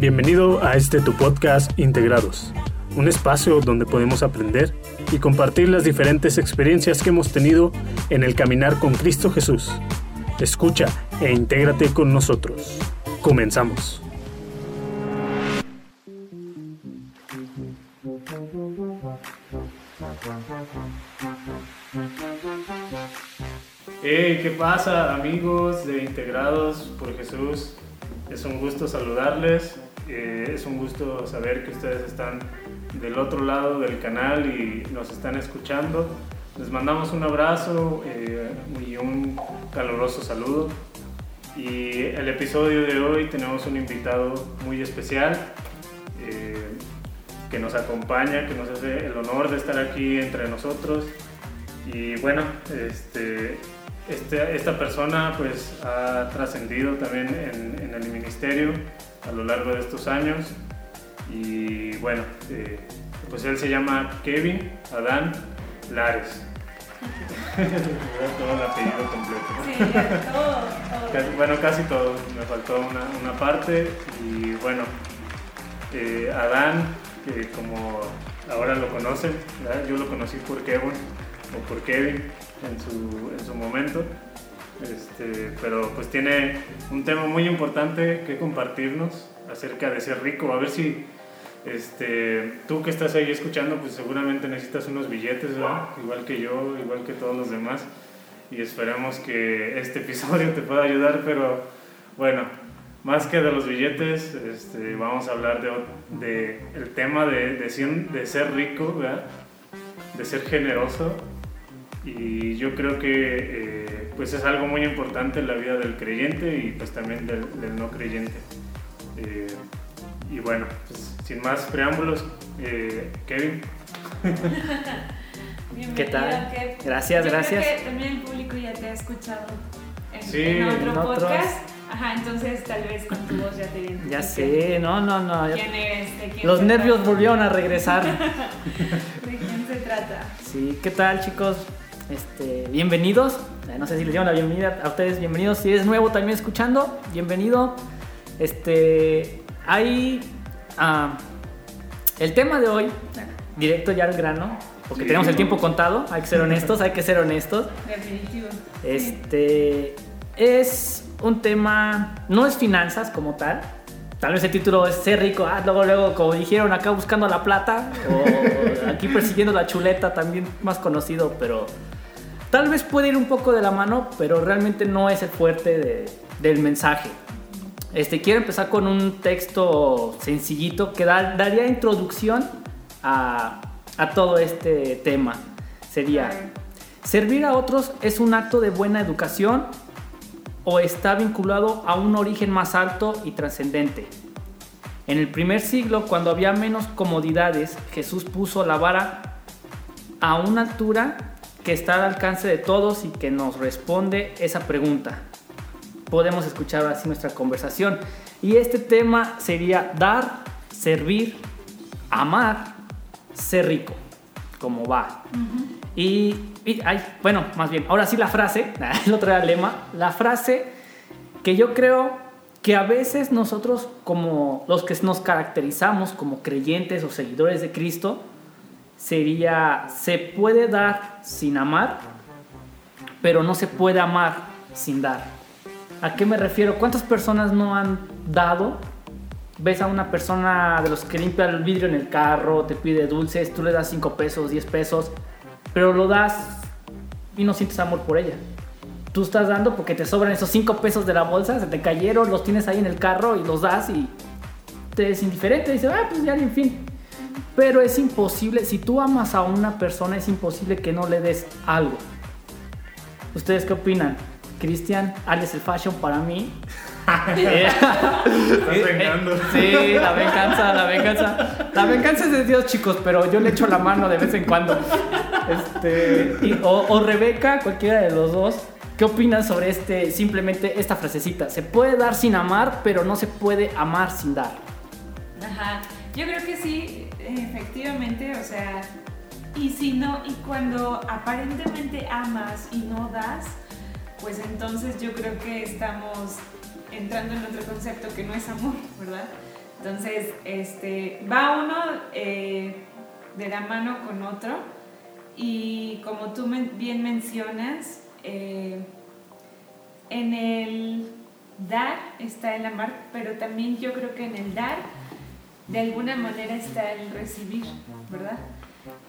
Bienvenido a este tu podcast Integrados, un espacio donde podemos aprender y compartir las diferentes experiencias que hemos tenido en el caminar con Cristo Jesús. Escucha e intégrate con nosotros. Comenzamos. Hey, ¿qué pasa amigos de Integrados por Jesús? Es un gusto saludarles, es un gusto saber que ustedes están del otro lado del canal y nos están escuchando. Les mandamos un abrazo eh, y un caluroso saludo. Y el episodio de hoy tenemos un invitado muy especial eh, que nos acompaña, que nos hace el honor de estar aquí entre nosotros. Y bueno, este, este, esta persona pues ha trascendido también en, el ministerio a lo largo de estos años y bueno, eh, pues él se llama Kevin Adán Lares. todo el apellido completo. Sí, todo, bueno, casi todo, me faltó una, parte y bueno, eh, Adán, que como ahora lo conocen, yo lo conocí por Kevin o por Kevin, en su, en su momento. Este, pero pues tiene un tema muy importante que compartirnos acerca de ser rico. A ver si este, tú que estás ahí escuchando, pues seguramente necesitas unos billetes, igual que yo, igual que todos los demás. Y esperamos que este episodio te pueda ayudar, pero bueno, más que de los billetes, este, vamos a hablar de, de el tema de, de, de ser rico, de ser generoso y yo creo que eh, pues es algo muy importante en la vida del creyente y pues también del, no creyente. Eh, y bueno, pues, sin más preámbulos, eh, Kevin. ¿Qué tal? Gracias, gracias. Creo que también el público ya te ha escuchado en, otro podcast. Ajá, entonces tal vez con tu voz ya te viene. Ya sé, no, no, no. ¿Quién eres? quién Los nervios volvieron a regresar. ¿De quién se trata? Sí, ¿qué tal chicos? Este, bienvenidos. Eh, no sé si les llamo la bienvenida a ustedes. Bienvenidos. Si es nuevo también escuchando, bienvenido. Este, hay ah, el tema de hoy, directo ya al grano, porque tenemos el tiempo contado. Hay que ser honestos, hay que ser honestos. Definitivo. Este es un tema, no es finanzas como tal. Tal vez el título es ser rico, ah, luego, luego, como dijeron acá buscando la plata, o aquí persiguiendo la chuleta, también más conocido, pero Tal vez puede ir un poco de la mano, pero realmente no es el fuerte del mensaje. Este, quiero empezar con un texto sencillito que daría introducción a, a todo este tema. Sería, ¿servir a otros es un acto de buena educación o está vinculado a un origen más alto y trascendente? En el primer siglo, cuando había menos comodidades, Jesús puso la vara a una altura que está al alcance de todos y que nos responde esa pregunta. Podemos escuchar así nuestra conversación. Y este tema sería dar, servir, amar, ser rico, como va. Y, bueno, más bien, ahora sí la frase, el otro era el lema, la frase que yo creo que a veces nosotros como los que nos caracterizamos como creyentes o seguidores de Cristo, sería, se puede dar sin amar, pero no se puede amar sin dar. ¿A qué me refiero? ¿Cuántas personas no han dado? Ves a una persona de los que limpia el vidrio en el carro, te pide dulces, tú le das 5 pesos, 10 pesos, pero lo das y no sientes amor por ella. Tú estás dando porque te sobran esos 5 pesos de la bolsa, se te cayeron, los tienes ahí en el carro y los das y te es indiferente. Dice, ah, pues ya, en fin. Pero es imposible, si tú amas a una persona, es imposible que no le des algo. ¿Ustedes qué opinan? Cristian, Alex el Fashion para mí. Estás vengando. Sí, la venganza, la venganza. La venganza es de Dios, chicos, pero yo le echo la mano de vez en cuando. Este, o, o Rebeca, cualquiera de los dos. ¿Qué opinan sobre este, simplemente esta frasecita? Se puede dar sin amar, pero no se puede amar sin dar. Ajá. Yo creo que sí, efectivamente, o sea, y si no, y cuando aparentemente amas y no das, pues entonces yo creo que estamos entrando en otro concepto que no es amor, ¿verdad? Entonces, este, va uno eh, de la mano con otro y como tú bien mencionas, eh, en el dar está el amar, pero también yo creo que en el dar de alguna manera está el recibir, ¿verdad?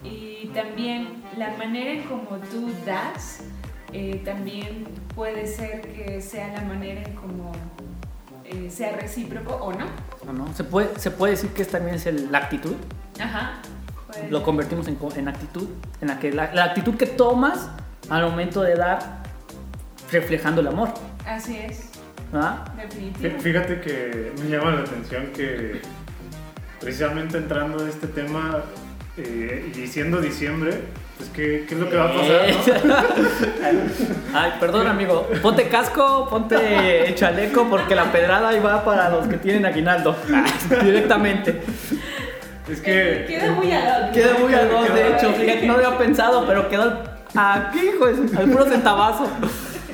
Y también la manera en como tú das, eh, también puede ser que sea la manera en como eh, sea recíproco o no. ¿no? ¿no? Se, puede, se puede decir que es también es el- la actitud. Ajá. Lo convertimos en, co- en actitud. En la, que, la, la actitud que tomas al momento de dar, reflejando el amor. Así es, ¿verdad? Fí- definitivo. Fíjate que me llama la atención que precisamente entrando a este tema eh, y siendo diciembre, pues ¿qué, qué es lo que va a pasar? no? Ay, perdón, amigo. Ponte casco, ponte chaleco, porque la pedrada ahí va para los que tienen aguinaldo. Directamente. Es que Queda muy ad hoc. Queda muy al dos, de Queda- hecho. Fíjate, no lo había pensado, pero quedó al- aquí, hijo, de al puro centavazo.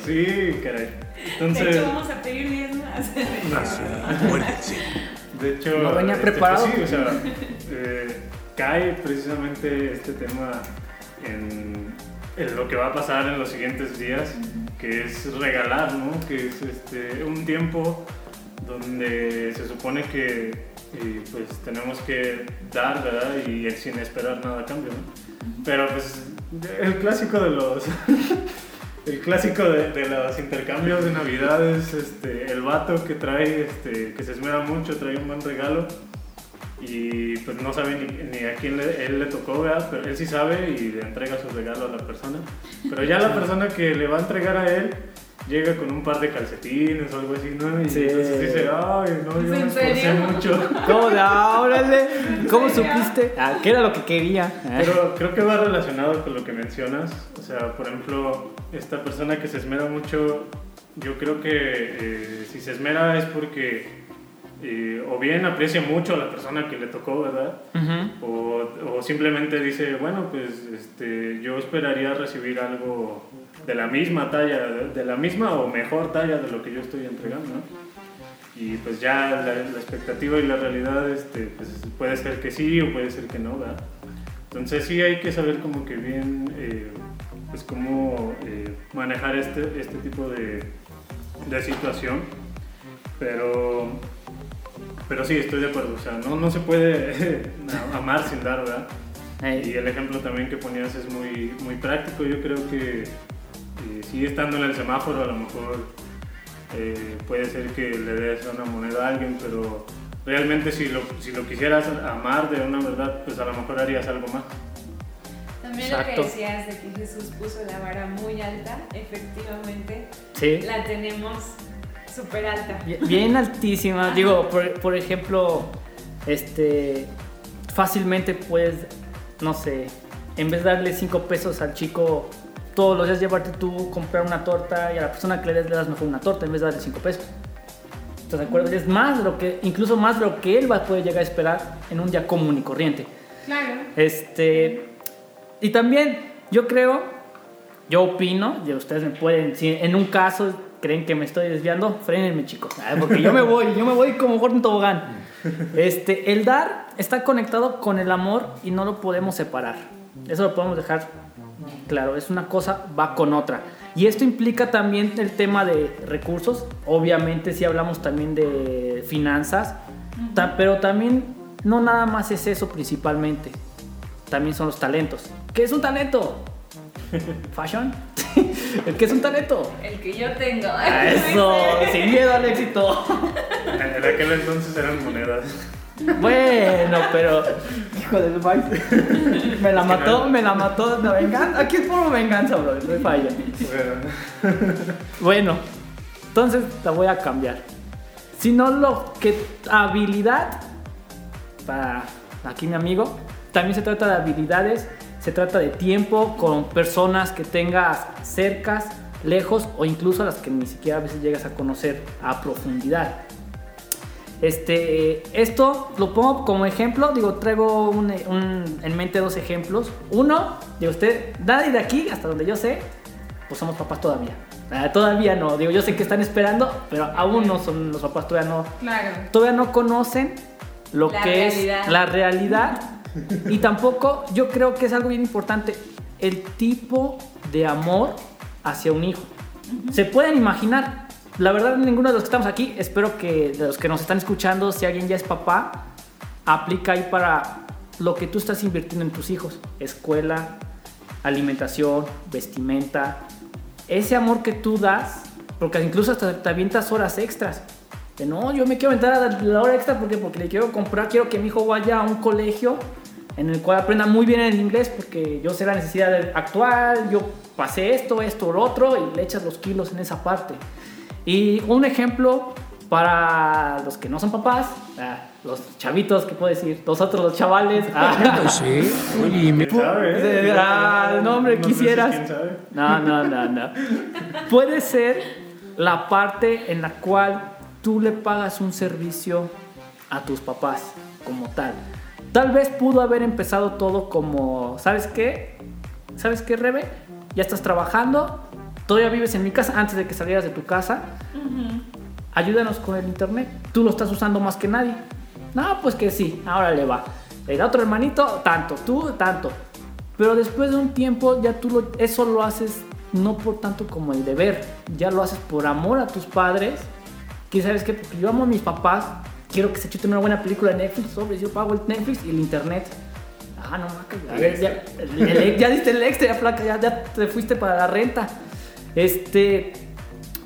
sí, caray. De Entonces, hecho, vamos a pedir 10 más. De hecho, No venía este, pues sí, o sea, eh, cae precisamente este tema en, en lo que va a pasar en los siguientes días, que es regalar, ¿no? Que es este, un tiempo donde se supone que eh, pues tenemos que dar, ¿verdad? Y sin esperar nada a cambio, ¿no? Pero pues el clásico de los... El clásico de, de los intercambios de navidades, este, el vato que trae, este, que se esmera mucho, trae un buen regalo y pues no sabe ni, ni a quién le, él le tocó, ¿verdad? Pero él sí sabe y le entrega su regalo a la persona. Pero ya la persona que le va a entregar a él llega con un par de calcetines o algo así, ¿no? Y Sí. entonces dice, ay, no, yo ¿Es me esforcé mucho. ¿Cómo ah, órale? ¿Cómo supiste? Ah, que era lo que quería. Pero creo que va relacionado con lo que mencionas. O sea, por ejemplo, esta persona que se esmera mucho, yo creo que eh, si se esmera es porque eh, o bien aprecia mucho a la persona que le tocó, ¿verdad? O, o simplemente dice, bueno, pues este, yo esperaría recibir algo de la misma talla, de, la misma o mejor talla de lo que yo estoy entregando, ¿no? Y pues ya la, la expectativa y la realidad este, pues puede ser que sí o puede ser que no, ¿verdad? Entonces sí hay que saber como que bien, eh, pues cómo eh, manejar este, este tipo de, de situación, pero, pero sí, estoy de acuerdo, o sea, no, no se puede amar sin dar, ¿verdad? Y el ejemplo también que ponías es muy, muy práctico. Yo creo que eh, sí estando en el semáforo a lo mejor eh, puede ser que le des una moneda a alguien, pero realmente si lo, si lo quisieras amar de una verdad, pues a lo mejor harías algo más. También Exacto. lo que decías de que Jesús puso la vara muy alta, efectivamente, Sí. la tenemos súper alta. Bien- Bien altísima. Digo, por, por ejemplo, este fácilmente puedes, no sé, en vez de darle 5 pesos al chico todos los días llevarte tú comprar una torta y a la persona que le des le das mejor una torta en vez de darle 5 pesos. ¿Estás de acuerdo? Es más de lo que, incluso más de lo que él va a poder llegar a esperar en un día común y corriente. Claro. Este, y también yo creo, yo opino, y ustedes me pueden, si en un caso creen que me estoy desviando, frénenme chicos, Ah, porque yo me voy, yo me voy como Gordon Tobogán. Este, el dar está conectado con el amor y no lo podemos separar. Eso lo podemos dejar claro, es una cosa, va con otra. Y esto implica también el tema de recursos, obviamente si hablamos también de finanzas, ta- pero también no nada más es eso principalmente, también son los talentos. ¿Qué es un talento? ¿Fashion? ¿Qué es un talento? El que yo tengo. Ah, Eso, sin miedo al éxito. En aquel entonces eran monedas. Bueno, pero. Hijo de su maíz. Me la mató, me la mató. La venganza. Aquí es por venganza, bro. No falla. Bueno, Bueno, entonces la voy a cambiar. Sino lo que habilidad para aquí mi amigo, también se trata de habilidades, se trata de tiempo con personas que tengas cercas, lejos o incluso las que ni siquiera a veces llegas a conocer a profundidad. Este, esto lo pongo como ejemplo, digo, traigo un- un- en mente dos ejemplos. Uno, de usted, nadie de aquí, hasta donde yo sé, pues somos papás todavía. Ah, todavía no, digo, yo sé que están esperando, pero aún no son los papás, todavía no, Claro. todavía no conocen lo La que realidad. es la realidad. Y tampoco, yo creo que es algo bien importante, el tipo de amor hacia un hijo. Se pueden imaginar, la verdad ninguno de los que estamos aquí, espero que de los que nos están escuchando, si alguien ya es papá, aplica ahí para lo que tú estás invirtiendo en tus hijos. Escuela, alimentación, vestimenta. Ese amor que tú das, porque incluso hasta te avientas horas extras. De no, yo me quiero aventar a la hora extra porque, porque le quiero comprar, quiero que mi hijo vaya a un colegio en el cual aprenda muy bien el inglés porque yo sé la necesidad actual, yo pasé esto, esto, lo otro y le echas los kilos en esa parte. Y un ejemplo para los que no son papás, ah, los chavitos, ¿qué puedo decir? Nosotros los chavales. ah, Sí, oye, me- ¿Quién sabe, eh? Ah, no, hombre, quisieras. ¿quién sabe? No, no, no, no. Puede ser la parte en la cual tú le pagas un servicio a tus papás como tal. Tal vez pudo haber empezado todo como, ¿sabes qué? ¿Sabes qué, Rebe? Ya estás trabajando, todavía vives en mi casa antes de que salieras de tu casa. Ayúdanos con el internet. Tú lo estás usando más que nadie. No, pues que sí, ahora le va. El otro hermanito, tanto, tú, tanto. Pero después de un tiempo ya tú lo- eso lo haces no por tanto como el deber, ya lo haces por amor a tus padres. Que sabes que porque yo amo a mis papás, quiero que se chuten una buena película de Netflix, sobre yo pago el Netflix y el internet. Ah, no, maca, ya, el- el- ya diste el extra, ya, flaca, ya, ya te fuiste para la renta. Este,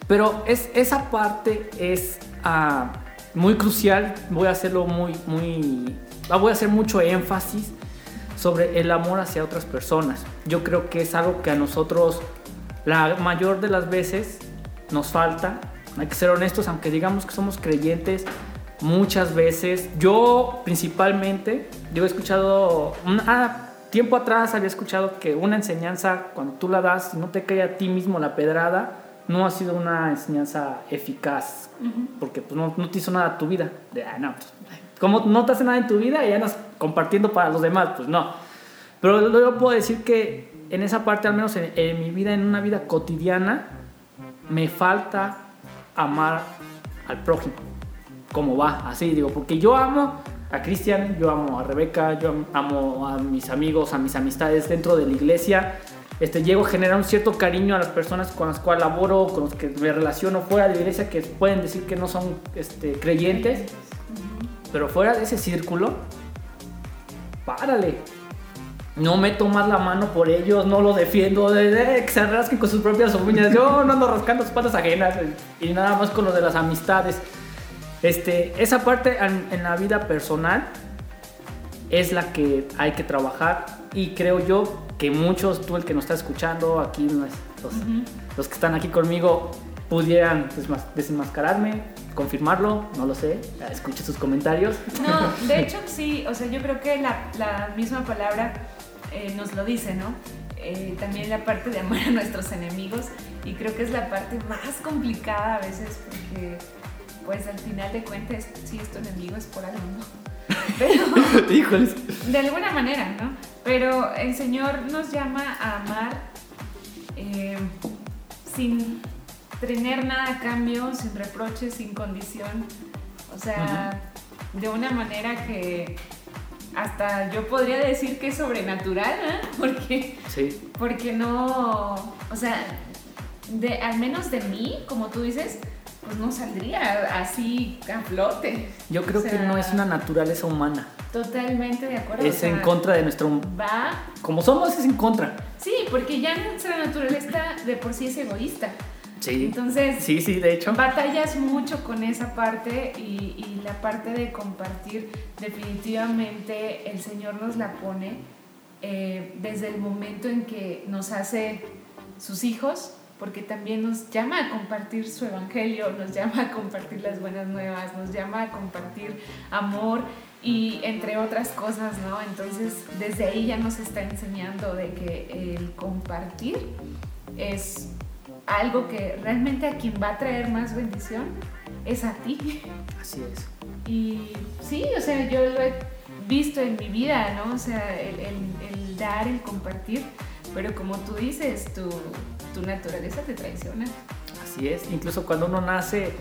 pero es, esa parte es ah, muy crucial. Voy a hacerlo muy, muy. ah, Voy a hacer mucho énfasis sobre el amor hacia otras personas. Yo creo que es algo que a nosotros, la mayor de las veces, nos falta. Hay que ser honestos, aunque digamos que somos creyentes, muchas veces, yo principalmente, yo he escuchado, ah, tiempo atrás había escuchado que una enseñanza, cuando tú la das, y no te cae a ti mismo la pedrada, no ha sido una enseñanza eficaz, porque pues, no, no te hizo nada a tu vida. De, ah, no, pues, como no te hace nada en tu vida y andas compartiendo para los demás, pues no. Pero yo puedo decir que en esa parte, al menos en, en mi vida, en una vida cotidiana, me falta amar al prójimo. Como va, así digo, porque yo amo a Cristian, yo amo a Rebeca, yo amo a mis amigos, a mis amistades dentro de la iglesia. Este, llego a generar un cierto cariño a las personas con las cuales laboro, con los que me relaciono fuera de la iglesia, que pueden decir que no son este, creyentes, pero fuera de ese círculo, párale. No meto más la mano por ellos, no lo defiendo, de, que se rasquen con sus propias uñas. Yo no ando rascando espaldas ajenas eh, y nada más con lo de las amistades. Este, esa parte en, en la vida personal es la que hay que trabajar y creo yo que muchos, tú el que nos está escuchando, aquí los, que están aquí conmigo, pudieran desenmascararme, confirmarlo, no lo sé, escuche sus comentarios. No, de hecho sí, o sea, yo creo que la, la misma palabra eh, nos lo dice, ¿no? Eh, también la parte de amar a nuestros enemigos y creo que es la parte más complicada a veces porque pues al final de cuentas si es tu enemigo es por algo, ¿no? Pero Híjoles. de alguna manera, ¿no? Pero el Señor nos llama a amar eh, sin tener nada a cambio, sin reproches, sin condición. O sea, de una manera que hasta yo podría decir que es sobrenatural, ¿eh? Porque, Sí, porque no, o sea, de, al menos de mí, como tú dices, pues no saldría así a flote. yo creo O que no es una naturaleza humana, Totalmente de acuerdo. es o sea, en contra de nuestro... Va Como somos, es en contra. Sí, porque ya nuestra naturaleza de por sí es egoísta. Sí, Entonces, sí, sí, de hecho. batallas mucho con esa parte y, y la parte de compartir, definitivamente el Señor nos la pone eh, desde el momento en que nos hace sus hijos, porque también nos llama a compartir su evangelio, nos llama a compartir las buenas nuevas, nos llama a compartir amor y entre otras cosas, ¿no? Entonces, desde ahí ya nos está enseñando de que el compartir es algo que realmente a quien va a traer más bendición es a ti. Así es. Y sí, o sea, yo lo he visto en mi vida, ¿no? O sea, el, el- el dar, el compartir, pero como tú dices, tu, tu naturaleza te traiciona. Así es. Incluso cuando uno nace,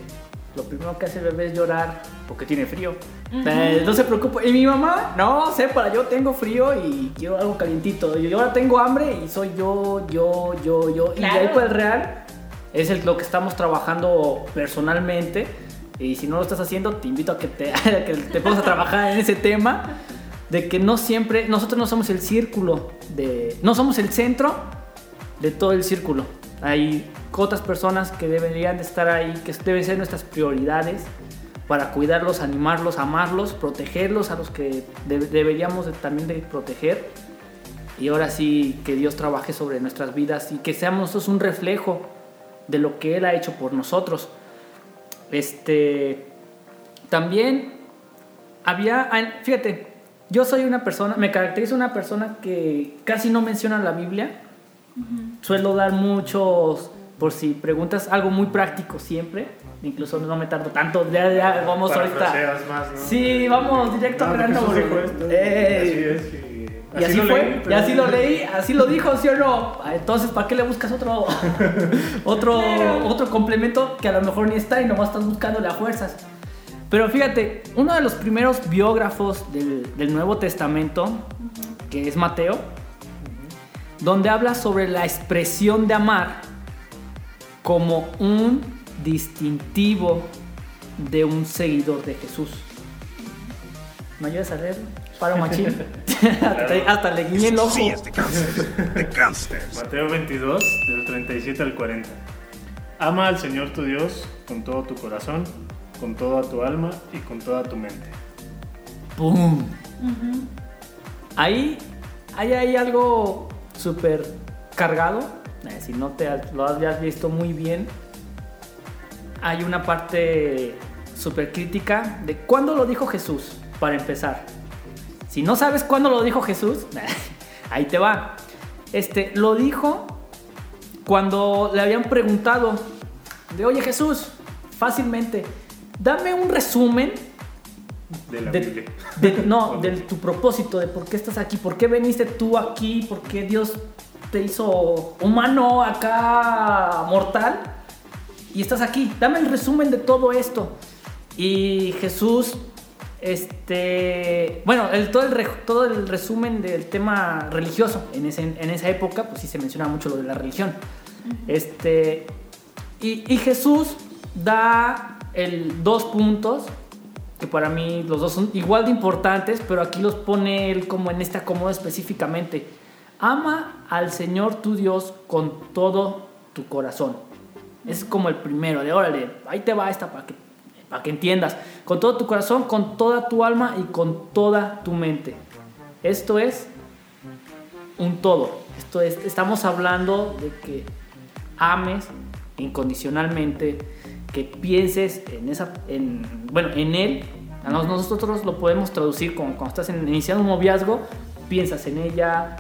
lo primero que hace el bebé es llorar porque tiene frío. Eh, no se preocupa. Y mi mamá, no, sepa, yo tengo frío y quiero algo calientito. Yo ahora tengo hambre y soy yo, yo, yo, yo. Y de ahí para el real es el- lo que estamos trabajando personalmente. Y si no lo estás haciendo, te invito a que te, a que te pongas a trabajar en ese tema. De que no siempre, nosotros no somos el círculo de. No somos el centro de todo el círculo. Hay otras personas que deberían de estar ahí, que deben ser nuestras prioridades para cuidarlos, animarlos, amarlos, protegerlos a los que de- deberíamos de- también de proteger. Y ahora sí que Dios trabaje sobre nuestras vidas y que seamos nosotros un reflejo de lo que Él ha hecho por nosotros. Este, también había, fíjate, yo soy una persona, me caracterizo una persona que casi no menciona la Biblia. Suelo dar muchos, por si preguntas, algo muy práctico siempre. Incluso no me tardo tanto, ya, ya vamos ahorita. Más, ¿no? Sí, vamos directo No, grano. Eh, así es, y, así, fue, leí, y así lo leí, así lo dijo, ¿sí o no? Ah, Entonces, ¿para qué le buscas otro, otro, Claro. otro complemento que a lo mejor ni está y nomás estás buscándole a fuerzas? Pero fíjate, uno de los primeros biógrafos del, del Nuevo Testamento, que es Mateo, donde habla sobre la expresión de amar como un distintivo de un seguidor de Jesús. ¿Me ayudas a leer? Paro machín. hasta, hasta le guiñé el ojo. Sí, es de gangsters. De gangsters. Mateo 22, del 37 al 40. Ama al Señor tu Dios con todo tu corazón, con toda tu alma y con toda tu mente. ¡Pum! Ahí, ahí hay algo súper cargado. Eh, si no te lo habías visto muy bien, hay una parte súper crítica de cuándo lo dijo Jesús, para empezar. Si no sabes cuándo lo dijo Jesús, ahí te va. Este, lo dijo cuando le habían preguntado de, oye Jesús, fácilmente, dame un resumen De la de- Biblia. de- no, de tu propósito, de por qué estás aquí, por qué veniste tú aquí, por qué Dios te hizo humano acá, mortal, y estás aquí. Dame el resumen de todo esto. Y Jesús, este, bueno, el, todo, el, re- todo el resumen del tema religioso en, ese- en esa época, pues sí se menciona mucho lo de la religión. Este, y, y Jesús da el dos puntos que para mí los dos son igual de importantes, pero aquí los pone él como en este acomodo específicamente. Ama al Señor tu Dios con todo tu corazón. Es como el primero, de órale, ahí te va esta para que, para que entiendas. Con todo tu corazón, con toda tu alma y con toda tu mente. Esto es un todo. Esto es, estamos hablando de que ames incondicionalmente, que pienses en esa, en, bueno, en él. A nos- Nosotros lo podemos traducir como cuando estás iniciando un noviazgo, piensas en ella,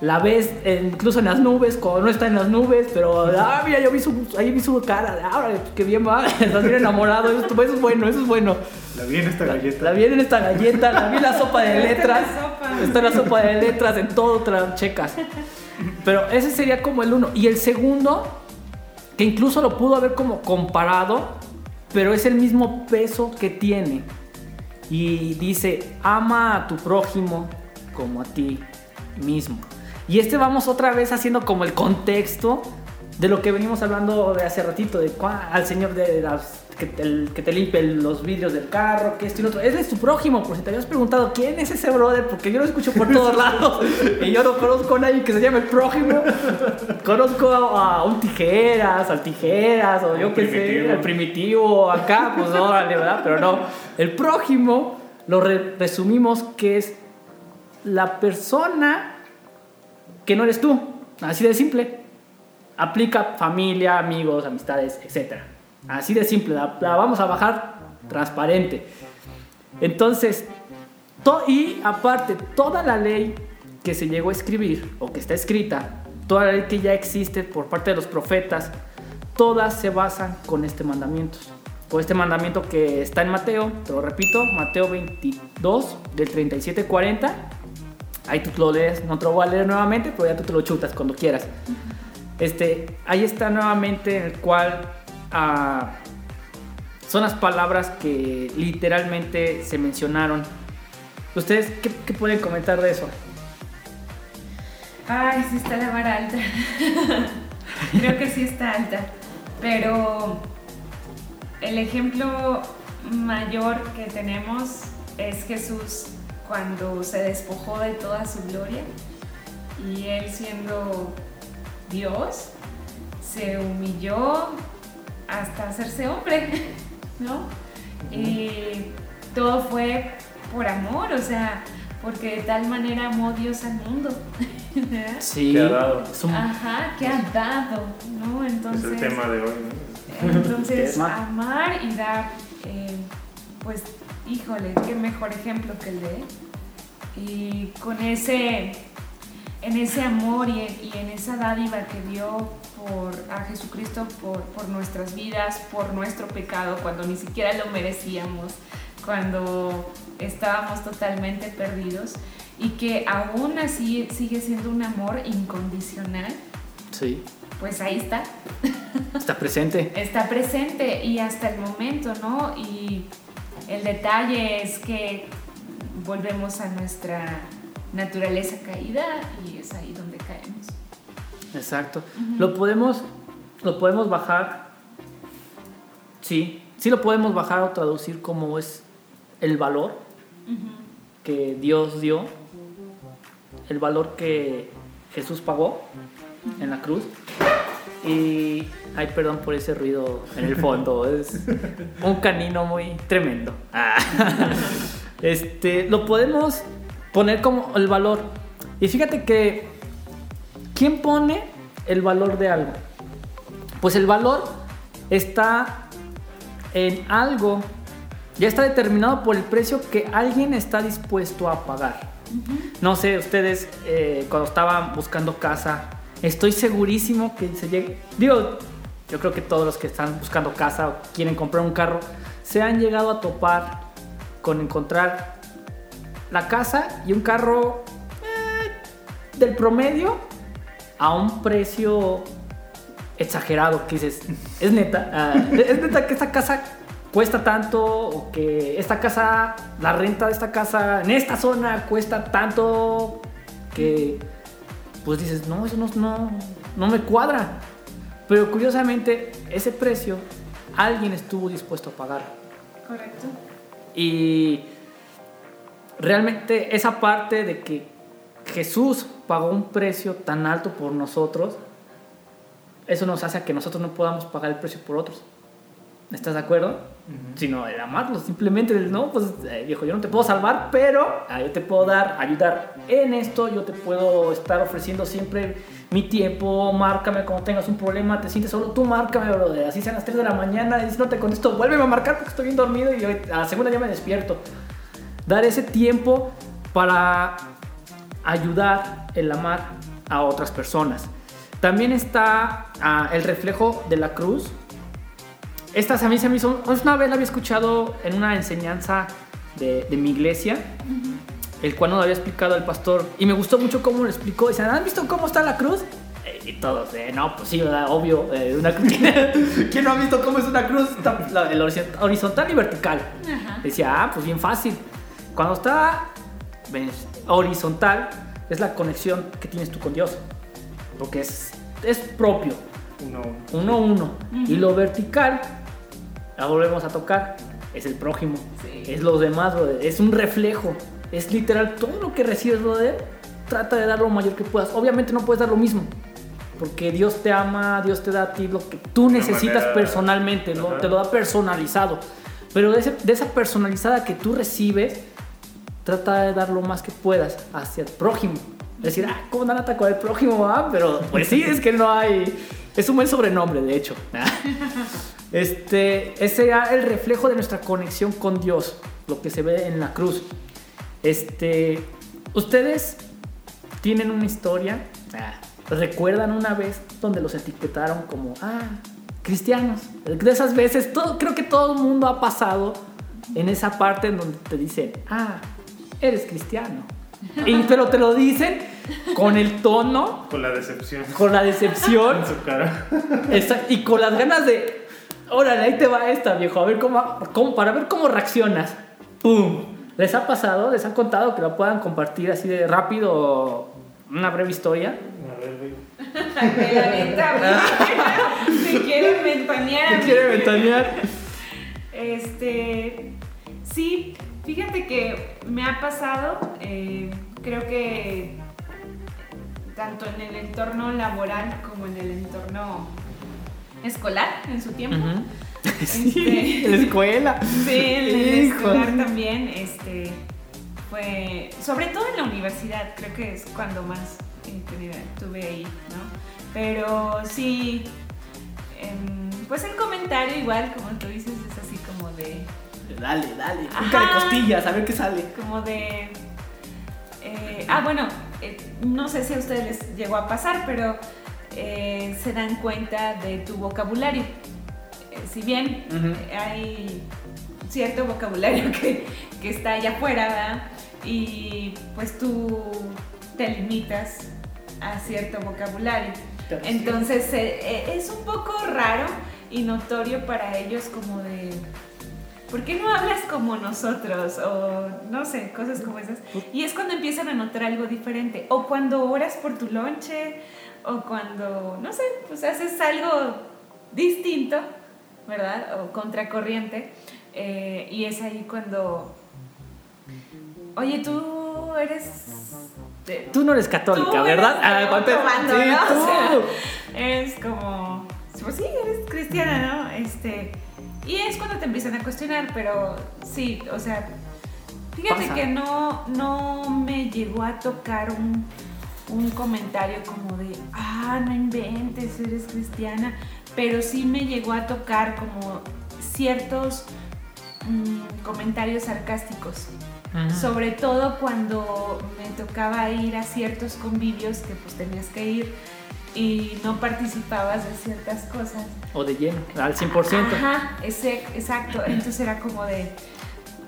la ves eh, incluso en las nubes, cuando no está en las nubes, pero ah, mira, yo vi su, ahí vi su cara, ah, qué bien va, estás bien enamorado, eso, eso es bueno, eso es bueno. La vi en esta galleta. La vi en esta galleta, la vi en la sopa de Está en la letras. sopa. Está en la sopa de letras, en todo te la checas. Pero ese sería como el uno. Y el segundo, que incluso lo pudo haber como comparado, pero es el mismo peso que tiene. Y dice, ama a tu prójimo como a ti mismo. Y este vamos otra vez haciendo como el contexto de lo que venimos hablando de hace ratito, de al señor de las, que, te, el- que te limpie los vidrios del carro, que esto y lo otro. Él es tu prójimo, por si te habías preguntado quién es ese brother, porque yo lo escucho por todos lados y yo no conozco a nadie que se llame el prójimo. Conozco a, a un tijeras, al tijeras, o yo qué sé, al primitivo, acá, pues órale, ¿verdad? Pero no, el prójimo lo re- resumimos que es la persona que no eres tú, así de simple. Aplica familia, amigos, amistades, etc. Así de simple, la, vamos a bajar transparente. Entonces, to- y aparte, toda la ley que se llegó a escribir o que está escrita, toda la ley que ya existe por parte de los profetas, todas se basan con este mandamiento. Con este mandamiento que está en Mateo, te lo repito, Mateo 22, del 37-40. Ahí tú lo lees, no te lo voy a leer nuevamente, pero ya tú te lo chutas cuando quieras. Este, ahí está nuevamente en el cual son las palabras que literalmente se mencionaron. ¿Ustedes qué, qué pueden comentar de eso? Ay, sí está la vara alta. Creo que sí está alta. Pero el ejemplo mayor que tenemos es Jesús cuando se despojó de toda su gloria y él siendo Dios se humilló hasta hacerse hombre, ¿no? Y todo fue por amor, o sea, porque de tal manera amó Dios al mundo. ¿verdad? Sí. Que ha dado. es Ajá, que ha dado, ¿no? Es Entonces, el tema de hoy. ¿no? entonces amar y dar, eh, pues, híjole, qué mejor ejemplo que el de él. Y con ese, en ese amor y en, y en esa dádiva que dio por, a Jesucristo por, por nuestras vidas, por nuestro pecado, cuando ni siquiera lo merecíamos, cuando estábamos totalmente perdidos y que aún así sigue siendo un amor incondicional, Sí, pues ahí está, está presente. está presente y hasta el momento, ¿no? Y el detalle es que volvemos a nuestra naturaleza caída y es ahí donde caemos. Exacto. Lo podemos, lo podemos bajar. Sí, sí lo podemos bajar o traducir como es el valor que Dios dio, el valor que Jesús pagó en la cruz. Y, ay, perdón por ese ruido en el fondo, es un canino muy tremendo. Ah. Este, lo podemos poner como el valor. Y fíjate que, ¿quién pone el valor de algo? Pues el valor está en algo, ya está determinado por el precio que alguien está dispuesto a pagar. No sé, ustedes eh, cuando estaban buscando casa, estoy segurísimo que se llegue. Digo, yo creo que todos los que están buscando casa o quieren comprar un carro, se han llegado a topar con encontrar la casa y un carro eh, del promedio a un precio exagerado que dices, es neta, ah, es neta que esta casa cuesta tanto o que esta casa, la renta de esta casa en esta zona cuesta tanto que pues dices, no, eso no, no, no me cuadra. Pero curiosamente ese precio alguien estuvo dispuesto a pagar. Correcto. Y realmente esa parte de que Jesús pagó un precio tan alto por nosotros, eso nos hace a que nosotros no podamos pagar el precio por otros. ¿Estás de acuerdo? Sino el amarlos, simplemente el no, pues eh, viejo, yo no te puedo salvar, pero ah, yo te puedo dar, ayudar en esto, yo te puedo estar ofreciendo siempre mi tiempo, márcame cuando tengas un problema, te sientes solo, tú márcame, brother, así sean las 3 de la mañana, si no te contesto, vuélveme a marcar porque estoy bien dormido y a la segunda ya me despierto. Dar ese tiempo para ayudar, el amar a otras personas. También está ah, el reflejo de la cruz. Esta a mí se me hizo, una vez la había escuchado en una enseñanza de, de mi iglesia, el cual nos había explicado el pastor, y me gustó mucho cómo lo explicó. Dicen, ¿han visto cómo está la cruz? Eh, Y todos, eh, no, pues sí, ¿verdad? obvio, eh, una cruz. ¿Quién no ha visto cómo es una cruz? La- el horizont- horizontal y vertical. Ajá. Decía, ah, pues bien fácil. Cuando está ves, horizontal, es la conexión que tienes tú con Dios. Porque es, es propio, Uno, uno a uno. Y lo vertical, la volvemos a tocar, es el prójimo. Sí. Es los demás, brother. Es un reflejo. Es literal todo lo que recibes, brother. Trata de dar lo mayor que puedas. Obviamente no puedes dar lo mismo. Porque Dios te ama, Dios te da a ti lo que tú una necesitas manera- personalmente, ¿no? Te lo da personalizado. Pero de, ese- de esa personalizada que tú recibes, trata de dar lo más que puedas hacia el prójimo. Decir, ah, ¿cómo dan ataco al prójimo? Ah, pero pues sí, es que no hay. Es un buen sobrenombre, de hecho. Este, ese era el reflejo de nuestra conexión con Dios, lo que se ve en la cruz. Este, ustedes tienen una historia, recuerdan una vez donde los etiquetaron como, ah, cristianos. De esas veces, todo, creo que todo el mundo ha pasado en esa parte en donde te dicen, ah, eres cristiano. Y, pero te lo dicen con el tono, con la decepción con la decepción en su cara. Y con las ganas de Órale, ahí te va esta, viejo. A ver cómo, cómo- para ver cómo reaccionas. ¡Pum! ¿Les ha pasado? ¿Les han contado que lo puedan compartir así de rápido una breve historia? A ver, güey. La neta. Se quiere ventanear. ¿Qué a mí. quiere ventanear? Este, sí, fíjate que me ha pasado, eh, creo que tanto en el entorno laboral como en el entorno escolar en su tiempo. Este- Sí, en la escuela. Sí, en el escolar también, este, fue, sobre todo en la universidad, creo que es cuando más tenía- tuve ahí, ¿no? Pero sí, em, pues el comentario igual, como tú dices, es así como de, Dale, dale. Pica de costillas, a ver qué sale. como de, eh, ah, bueno, eh, no sé si a ustedes les llegó a pasar, pero eh, se dan cuenta de tu vocabulario. Si bien hay cierto vocabulario que, que está allá afuera, ¿verdad? Y pues tú te limitas a cierto vocabulario. Entonces es un poco raro y notorio para ellos como de... ¿Por qué no hablas como nosotros? O no sé, cosas como esas. Y es cuando empiezan a notar algo diferente. O cuando oras por tu lonche, o cuando, no sé, pues haces algo distinto, ¿verdad? O contracorriente. eh, y es ahí cuando... Oye, tú eres... Tú no eres católica, Tú ¿verdad? eres Ah, ¿cuánto- otro bando, sí, ¿no? O tú. sea, es como, pues sí, eres cristiana, ¿no? Este, y es cuando te empiezan a cuestionar, pero sí, o sea, fíjate Pasa. que no, no me llegó a tocar un, un comentario como de, ah, no inventes, eres cristiana, pero sí me llegó a tocar como ciertos mm, comentarios sarcásticos. Sobre todo cuando me tocaba ir a ciertos convivios que pues tenías que ir y no participabas de ciertas cosas. O de lleno, al 100%. Ajá, ese- exacto. Entonces era como de,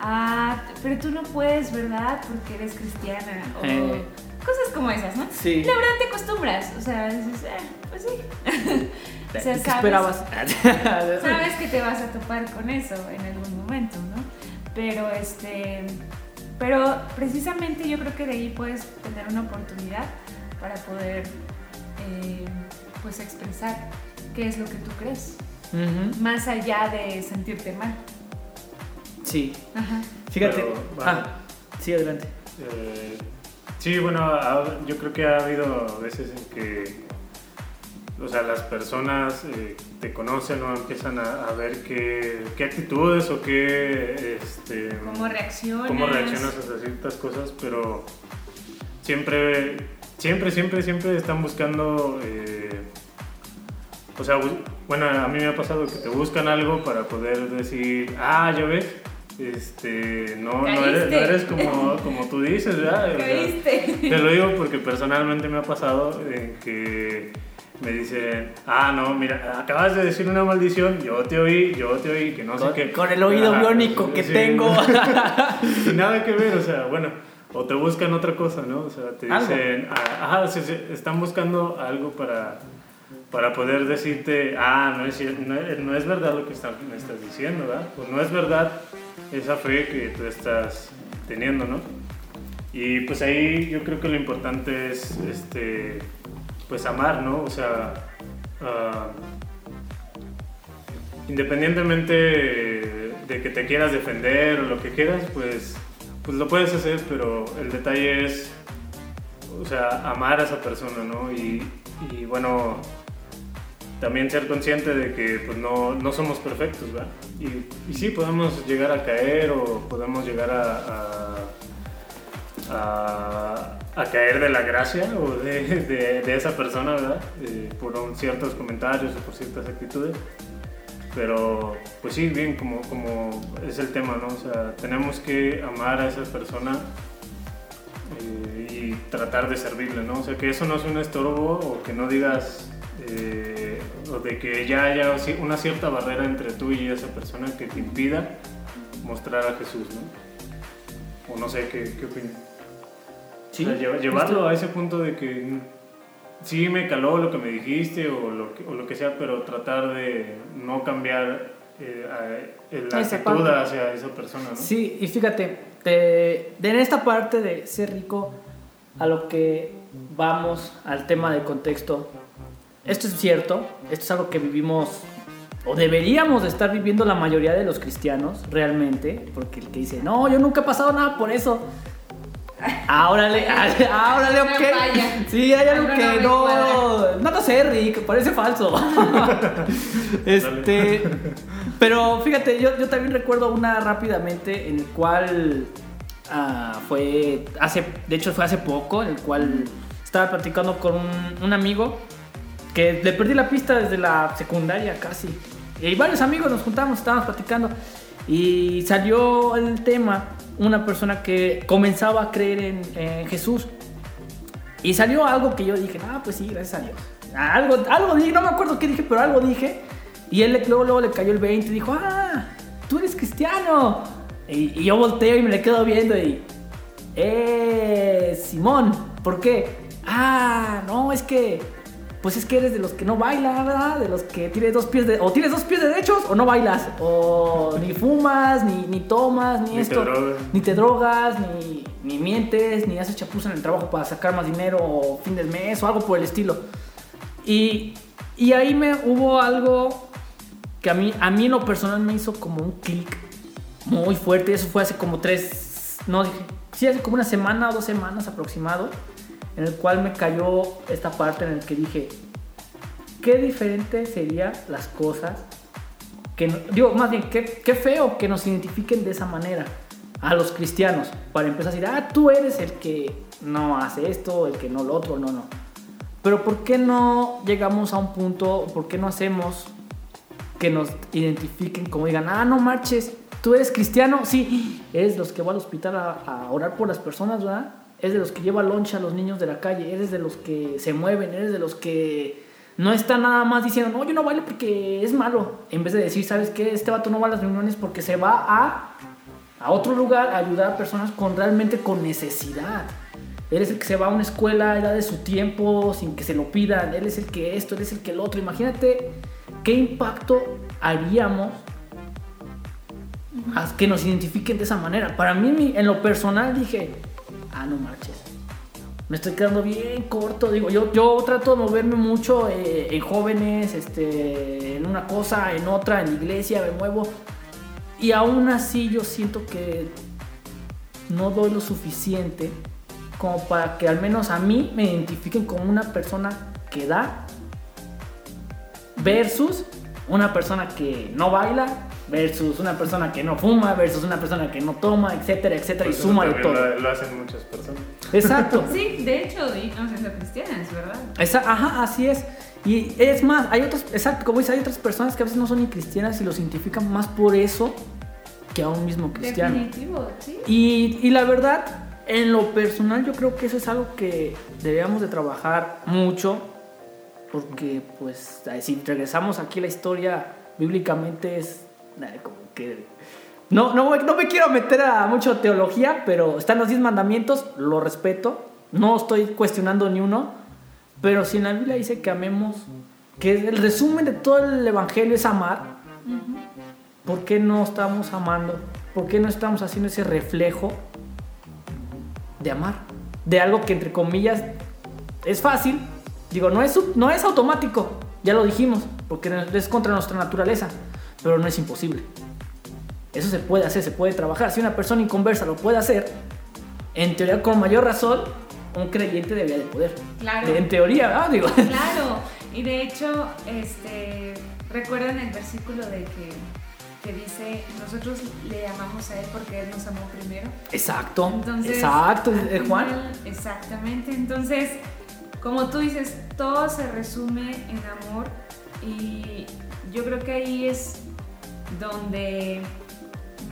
ah, pero tú no puedes, ¿verdad? Porque eres cristiana. O Eh. cosas como esas, ¿no? Sí. La verdad te acostumbras, o sea, dices, "Ah, pues sí. O sea, ¿Qué sabes- esperabas? sabes que te vas a topar con eso en algún momento, ¿no? Pero este, pero precisamente yo creo que de ahí puedes tener una oportunidad para poder, eh, pues expresar qué es lo que tú crees, más allá de sentirte mal. Sí. Ajá. Fíjate. Pero, ah, sí, adelante. Eh, sí, bueno, ha- yo creo que ha habido veces en que, o sea, las personas eh, te conocen o empiezan a, a ver qué, qué actitudes o qué, este, ¿Cómo reaccionas? cómo reaccionas a ciertas cosas, pero siempre, siempre, siempre, siempre están buscando, eh, o sea, bu- bueno, a mí me ha pasado que te buscan algo para poder decir, ah, ya ves, este, no, no eres, no Caíste. eres como, como tú dices, ¿verdad? O sea, ¿Caíste? te lo digo porque personalmente me ha pasado en que me dicen, ah, no, mira, acabas de decir una maldición, yo te oí, yo te oí, que no sé qué. con el oído Ajá, biónico que sí. tengo. y nada que ver, o sea, bueno, o te buscan otra cosa, ¿no? O sea, te dicen, ah, ajá, están buscando algo para, para poder decirte, ah, no es, no, es- no es verdad lo que está- me estás diciendo, ¿verdad? O no es verdad esa fe que tú estás teniendo, ¿no? Y pues ahí yo creo que lo importante es, este, pues amar, ¿no? O sea, ah, independientemente de que te quieras defender o lo que quieras, pues, pues lo puedes hacer, pero el detalle es, o sea, amar a esa persona, ¿no? Y, y bueno, también ser consciente de que pues no, no somos perfectos, ¿verdad? Y, y sí, podemos llegar a caer o podemos llegar a, a, caer de la gracia o de, de- de esa persona, ¿verdad? Eh, por ciertos comentarios o por ciertas actitudes. Pero, pues sí, bien, como, como es el tema, ¿no? O sea, tenemos que amar a esa persona eh, y tratar de servirle, ¿no? O sea, que eso no es un estorbo o que no digas, eh, o de que ya haya una cierta barrera entre tú y esa persona que te impida mostrar a Jesús, ¿no? O no sé, ¿qué, qué opinas? Sí. O sea, lleva- llevarlo a ese punto de que sí me caló lo que me dijiste o lo que, o lo que sea, pero tratar de no cambiar eh, la Esa actitud parte. hacia esa persona, ¿no? Sí, y fíjate, de, de en esta parte de ser rico a lo que vamos al tema del contexto, esto es cierto, esto es algo que vivimos o deberíamos de estar viviendo la mayoría de los cristianos realmente, porque el que dice, no, yo nunca he pasado nada por eso. Ahora le, ahora le, ok. falla. Sí, hay algo no que no, cuadra. no lo sé, Rick, parece falso. este, pero fíjate, yo, yo también recuerdo una rápidamente en el cual ah, fue hace, de hecho fue hace poco, en el cual estaba platicando con un, un amigo que le perdí la pista desde la secundaria casi. Y varios amigos nos juntamos, estábamos platicando y salió el tema una persona que comenzaba a creer en, Jesús. Y salió algo que yo dije, ah, pues sí, gracias a Dios. Algo, algo dije, no me acuerdo qué dije, pero algo dije. Y él luego, luego le cayó el 20 y dijo, ah, tú eres cristiano. Y, y yo volteo y me le quedo viendo y, eh, Simón, ¿por qué? Ah, no, es que, pues es que eres de los que no baila, ¿verdad? De los que tienes dos pies de, o tienes dos pies derechos o no bailas, o ni fumas, ni, ni tomas, ni, Ni te esto, drogas. ni te drogas, ni, ni mientes, ni haces chapuza en el trabajo para sacar más dinero o fin del mes o algo por el estilo. Y, y ahí me hubo algo que a mí, a mí en lo personal me hizo como un clic muy fuerte. Eso fue hace como tres, no dije, sí, hace como una semana o dos semanas aproximado, en el cual me cayó esta parte en el que dije, qué diferente serían las cosas que, digo, más bien, qué, qué feo que nos identifiquen de esa manera a los cristianos, para empezar a decir, ah, tú eres el que no hace esto, el que no lo otro, no, no. Pero ¿por qué no llegamos a un punto, por qué no hacemos que nos identifiquen como digan, ah, no marches, tú eres cristiano, sí, eres los que va al hospital a, a orar por las personas, ¿verdad? Eres de los que lleva loncha a los niños de la calle, eres de los que se mueven, eres de los que no está nada más diciendo, no, yo no bailo porque es malo, en vez de decir, ¿sabes qué? Este vato no va a las reuniones porque se va a, a otro lugar a ayudar a personas con realmente con necesidad. Él es el que se va a una escuela, da de su tiempo sin que se lo pidan. Él es el que esto, él es el que el otro. Imagínate qué impacto haríamos a que nos identifiquen de esa manera. Para mí, en lo personal, dije, ah, no marches. Me estoy quedando bien corto. Digo, yo, yo trato de moverme mucho eh, en jóvenes, este, en una cosa, en otra, en iglesia, me muevo. Y aún así yo siento que no doy lo suficiente como para que al menos a mí me identifiquen como una persona que da versus una persona que no baila versus una persona que no fuma versus una persona que no toma, etcétera, etcétera, y Pues suma de también todo. Lo, lo hacen muchas personas. Exacto. Sí, de hecho, y no sé, son cristianas, ¿verdad? Esa- ajá, así es. Y es más, hay otras, exacto, como dice, hay otras personas que a veces no son ni cristianas y los identifican más por eso que a un mismo cristiano. Definitivo, sí. Y, y la verdad, en lo personal, yo creo que eso es algo que deberíamos de trabajar mucho, porque pues si regresamos aquí a la historia, bíblicamente es como que... No, no, me- no me quiero meter a mucho teología, pero están los 10 mandamientos, lo respeto, no estoy cuestionando ni uno, pero si en la Biblia dice que amemos, que el resumen de todo el Evangelio es amar, ¿por qué no estamos amando? ¿Por qué no estamos haciendo ese reflejo de amar? De algo que entre comillas es fácil, digo, no es, no es automático, ya lo dijimos, porque es contra nuestra naturaleza, pero no es imposible. Eso se puede hacer, se puede trabajar. Si una persona inconversa lo puede hacer, en teoría con mayor razón, un creyente debería de poder. Claro. En teoría, ¿verdad? Digo. Claro, y de hecho, este, recuerdan el versículo de que, que dice, nosotros le amamos a Él porque Él nos amó primero. Exacto, Entonces, exacto, eh, Juan. exactamente. Entonces, como tú dices, todo se resume en amor y yo creo que ahí es donde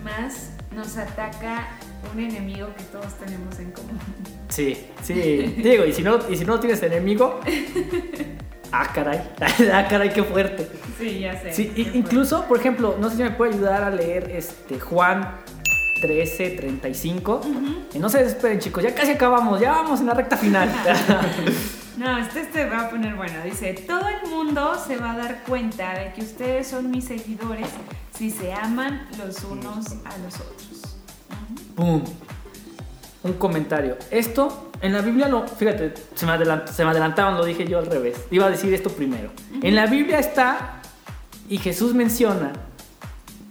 más nos ataca un enemigo que todos tenemos en común. Sí, sí. Digo, y si no, y si no tienes enemigo. Ah, caray. Ah, caray, qué fuerte. Sí, ya sé. Sí, fuerte. incluso, por ejemplo, no sé si me puede ayudar a leer este Juan 13, 35. Y no se desesperen, chicos, ya casi acabamos, ya vamos en la recta final. No, este se va a poner bueno. Dice, todo el mundo se va a dar cuenta de que ustedes son mis seguidores si se aman los unos a los otros. ¡Pum! Un comentario. Esto, en la Biblia lo. Fíjate, se me, se me adelantaban, lo dije yo al revés. Iba a decir esto primero. En la Biblia está, y Jesús menciona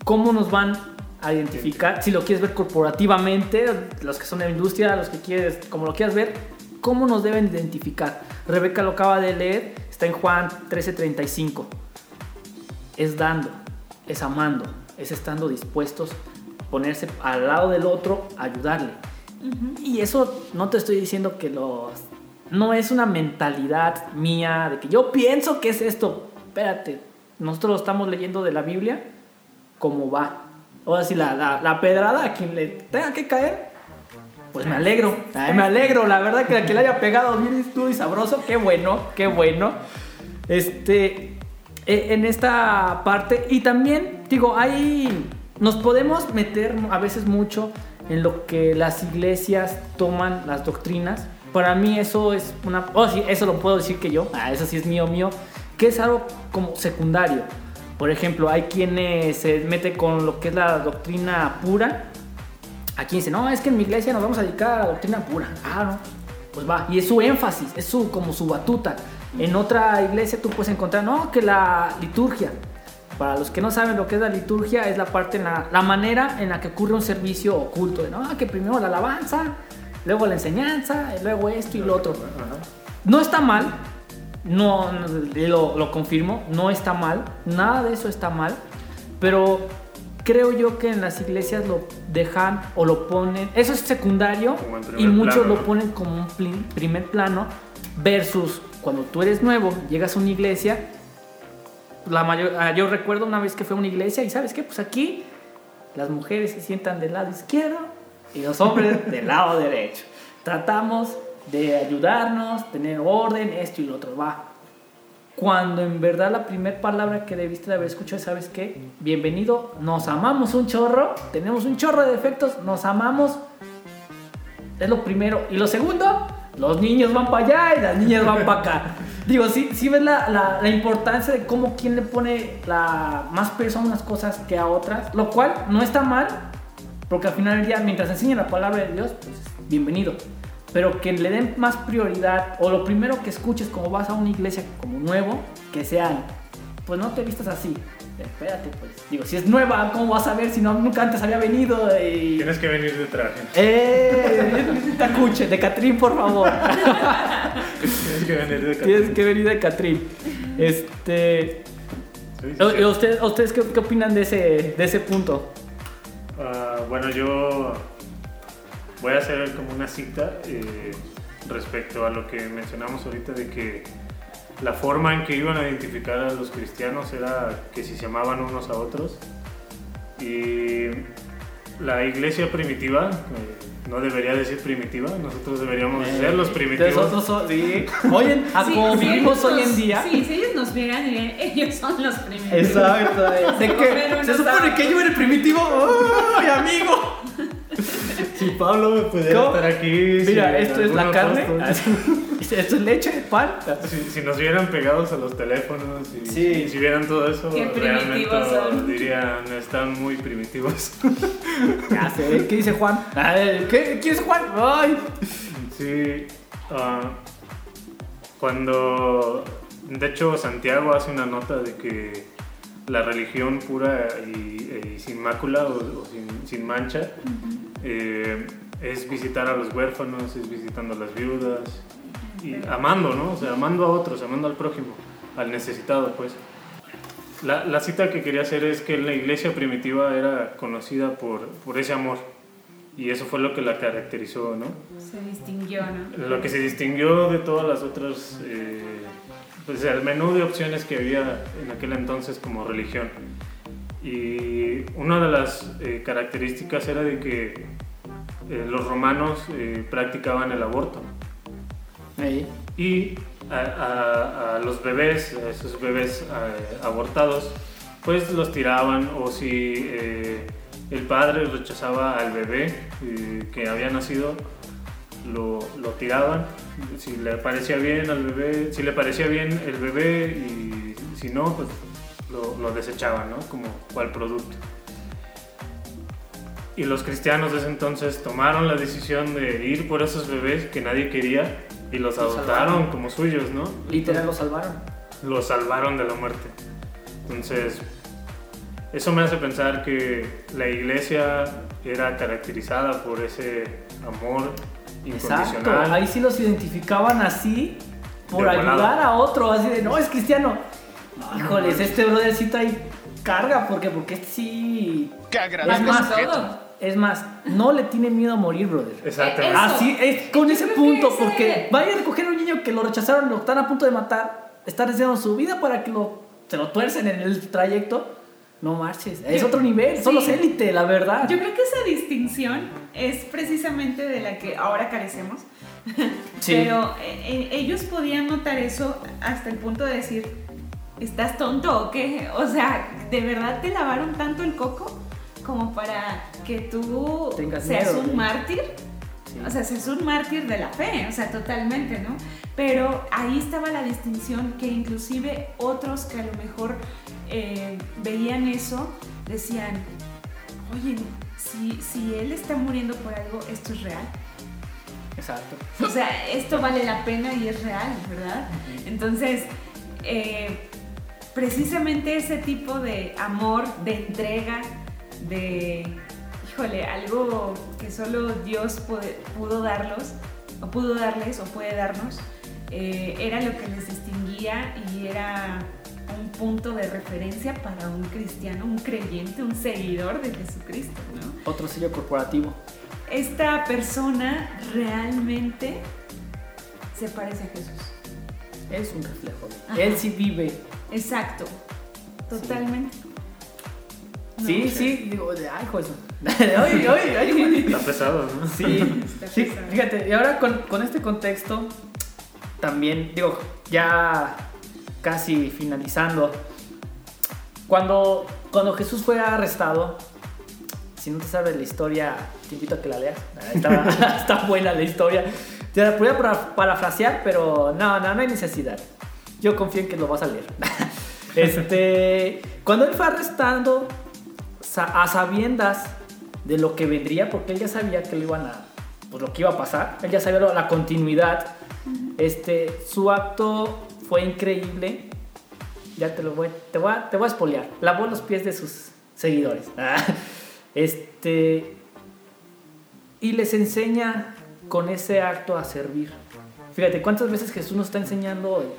cómo nos van a identificar, si lo quieres ver corporativamente, los que son de la industria, los que quieres, como lo quieras ver, cómo nos deben identificar. Rebeca lo acaba de leer, está en Juan 13:35. Es dando, es amando, es estando dispuestos a ponerse al lado del otro, ayudarle. Y eso no te estoy diciendo que los... No es una mentalidad mía de que yo pienso que es esto. Espérate, nosotros lo estamos leyendo de la Biblia como va. Ahora sí, la, la, la pedrada a quien le tenga que caer, pues me alegro. Ay, me alegro, la verdad que a quien le haya pegado bien y sabroso, qué bueno, qué bueno. Este, en esta parte, y también, digo, hay, nos podemos meter a veces mucho en lo que las iglesias toman las doctrinas. Para mí eso es una, oh sí, eso lo puedo decir que yo, ah, eso sí es mío, mío, que es algo como secundario. Por ejemplo, hay quienes se mete con lo que es la doctrina pura. Aquí dice, no, es que en mi iglesia nos vamos a dedicar a la doctrina pura. Ah, no. Pues va. Y es su énfasis, es su, como su batuta. En otra iglesia tú puedes encontrar, no, que la liturgia. Para los que no saben lo que es la liturgia, es la parte, en la, la manera en la que ocurre un servicio oculto. De, no, que primero la alabanza, luego la enseñanza, luego esto y lo otro. No está mal, no, no, lo, lo confirmo, no está mal, nada de eso está mal, pero creo yo que en las iglesias lo dejan o lo ponen, eso es secundario y muchos plano, lo ponen como un primer plano versus cuando tú eres nuevo, llegas a una iglesia, la mayor, ah, yo recuerdo una vez que fue a una iglesia y sabes qué, pues aquí las mujeres se sientan del lado izquierdo y los hombres del lado derecho. Tratamos de ayudarnos, tener orden, esto y lo otro, va. Cuando en verdad la primera palabra que debiste de haber escuchado es, ¿sabes qué? Bienvenido, nos amamos un chorro, tenemos un chorro de defectos, nos amamos. Es lo primero. Y lo segundo, los niños van para allá y las niñas van para acá. Digo, sí, sí ves la, la- la importancia de cómo quién le pone la, más peso a unas cosas que a otras, lo cual no está mal, porque al final del día, mientras enseñen la palabra de Dios, pues bienvenido. Pero que le den más prioridad, o lo primero que escuches como vas a una iglesia como nuevo, que sean, pues no te vistas así. Espérate, pues. Digo, si es nueva, ¿cómo vas a ver si no, nunca antes había venido? Y... Tienes que venir de traje. ¡Eh! Tacuche, de Catrín, por favor. Tienes que venir de Tienes que venir de Catrín. Este. Sí, sí, sí. ¿a ¿Ustedes, ustedes qué, qué opinan de ese, de ese punto? Ah, bueno, yo voy a hacer como una cita eh, respecto a lo que mencionamos ahorita de que la forma en que iban a identificar a los cristianos era que si se amaban unos a otros. Y la iglesia primitiva, eh, no debería decir primitiva, nosotros deberíamos ser los primitivos. Nosotros sí. A Sí, como si vivimos hoy en día. Sí, si ellos nos vieran, dirían, ellos son los primeros. Exacto. De que se supone que yo era el primitivo. ¡Ay, amigo! Si Pablo pudiera ¿Cómo? estar aquí. Mira, si esto es la carne. apóstol- Esto es leche, pan. Si, si nos vieran pegados a los teléfonos y Sí. si vieran todo eso, Qué realmente son. dirían, están muy primitivos. Ya sé. ¿Qué dice Juan? Ver, ¿qué, ¿Quién es Juan? ¡Ay! sí, ah, cuando, de hecho, Santiago hace una nota de que la religión pura y, y sin mácula o, o sin, sin mancha eh, es visitar a los huérfanos, es visitando a las viudas y amando, ¿no? O sea, amando a otros, amando al prójimo, al necesitado, pues. La, la cita que quería hacer es que la iglesia primitiva era conocida por, por ese amor y eso fue lo que la caracterizó, ¿no? Se distinguió, ¿no? Lo que se distinguió de todas las otras, eh, pues el menú de opciones que había en aquel entonces como religión. Y una de las eh, características era de que eh, los romanos eh, practicaban el aborto. Y a, a- a los bebés, a esos bebés abortados, pues los tiraban o si el padre rechazaba al bebé que había nacido, lo, lo tiraban Si le parecía bien al bebé, si le parecía bien el bebé y si no, pues lo, lo desechaban, ¿no? Como cual producto. Y los cristianos de ese entonces tomaron la decisión de ir por esos bebés que nadie quería y los Los adoptaron salvaron. como suyos, ¿no? Literal lo salvaron. Los salvaron de la muerte. Entonces, eso me hace pensar que la iglesia era caracterizada por ese amor Exacto. incondicional. Ahí sí los identificaban así por ayudar a otro, así de, no, es cristiano. Híjoles, este brothercito ahí carga, porque porque este sí... ¡Qué Es más, es más, no le tiene miedo a morir, brother. Exactamente. Así es con ese punto, ese- porque vaya a recoger a un niño que lo rechazaron, lo están a punto de matar, está arriesgando su vida para que lo, se lo tuercen en el trayecto. No marches, es Yo- otro nivel, son sí. los élite, la verdad. Yo creo que esa distinción es precisamente de la que ahora carecemos. Sí. Pero eh, eh, ellos podían notar eso hasta el punto de decir, ¿estás tonto o qué? O sea, ¿de verdad te lavaron tanto el coco como para que tú Tengas seas miedo, un mártir? Sí. O sea, seas un mártir de la fe, o sea, totalmente, ¿no? Pero ahí estaba la distinción que inclusive otros que a lo mejor eh, veían eso decían, oye, si, si él está muriendo por algo, esto es real. Exacto. O sea, esto vale la pena y es real, ¿verdad? Entonces, eh, precisamente ese tipo de amor, de entrega, de, híjole, algo que solo Dios puede- pudo darlos, o pudo darles, o puede darnos, eh, era lo que les distinguía y era un punto de referencia para un cristiano, un creyente, un seguidor de Jesucristo, ¿no? Otro sello corporativo. esta persona realmente se parece a Jesús. Es un reflejo. Ajá. Él sí vive. Exacto. Totalmente. No, sí, sí, digo, de, ay, pues. ay, ay, ay. Está pesado, ¿no? Sí, Está sí, pesado. fíjate, y ahora con, con este contexto, también, digo, ya casi finalizando, cuando, cuando Jesús fue arrestado, si no te sabes la historia, te invito a que la leas, está, está buena la historia, te la podría para- parafrasear, pero no, no, no hay necesidad, yo confío en que lo vas a leer. Este, cuando él fue arrestando, a sabiendas de lo que vendría, porque él ya sabía que lo iban a, pues lo que iba a pasar, él ya sabía la continuidad. Este, su acto fue increíble. Ya te lo voy, te voy a, te voy a espolear. Lavó los pies de sus seguidores. Este, y les enseña con ese acto a servir. Fíjate cuántas veces Jesús nos está enseñando.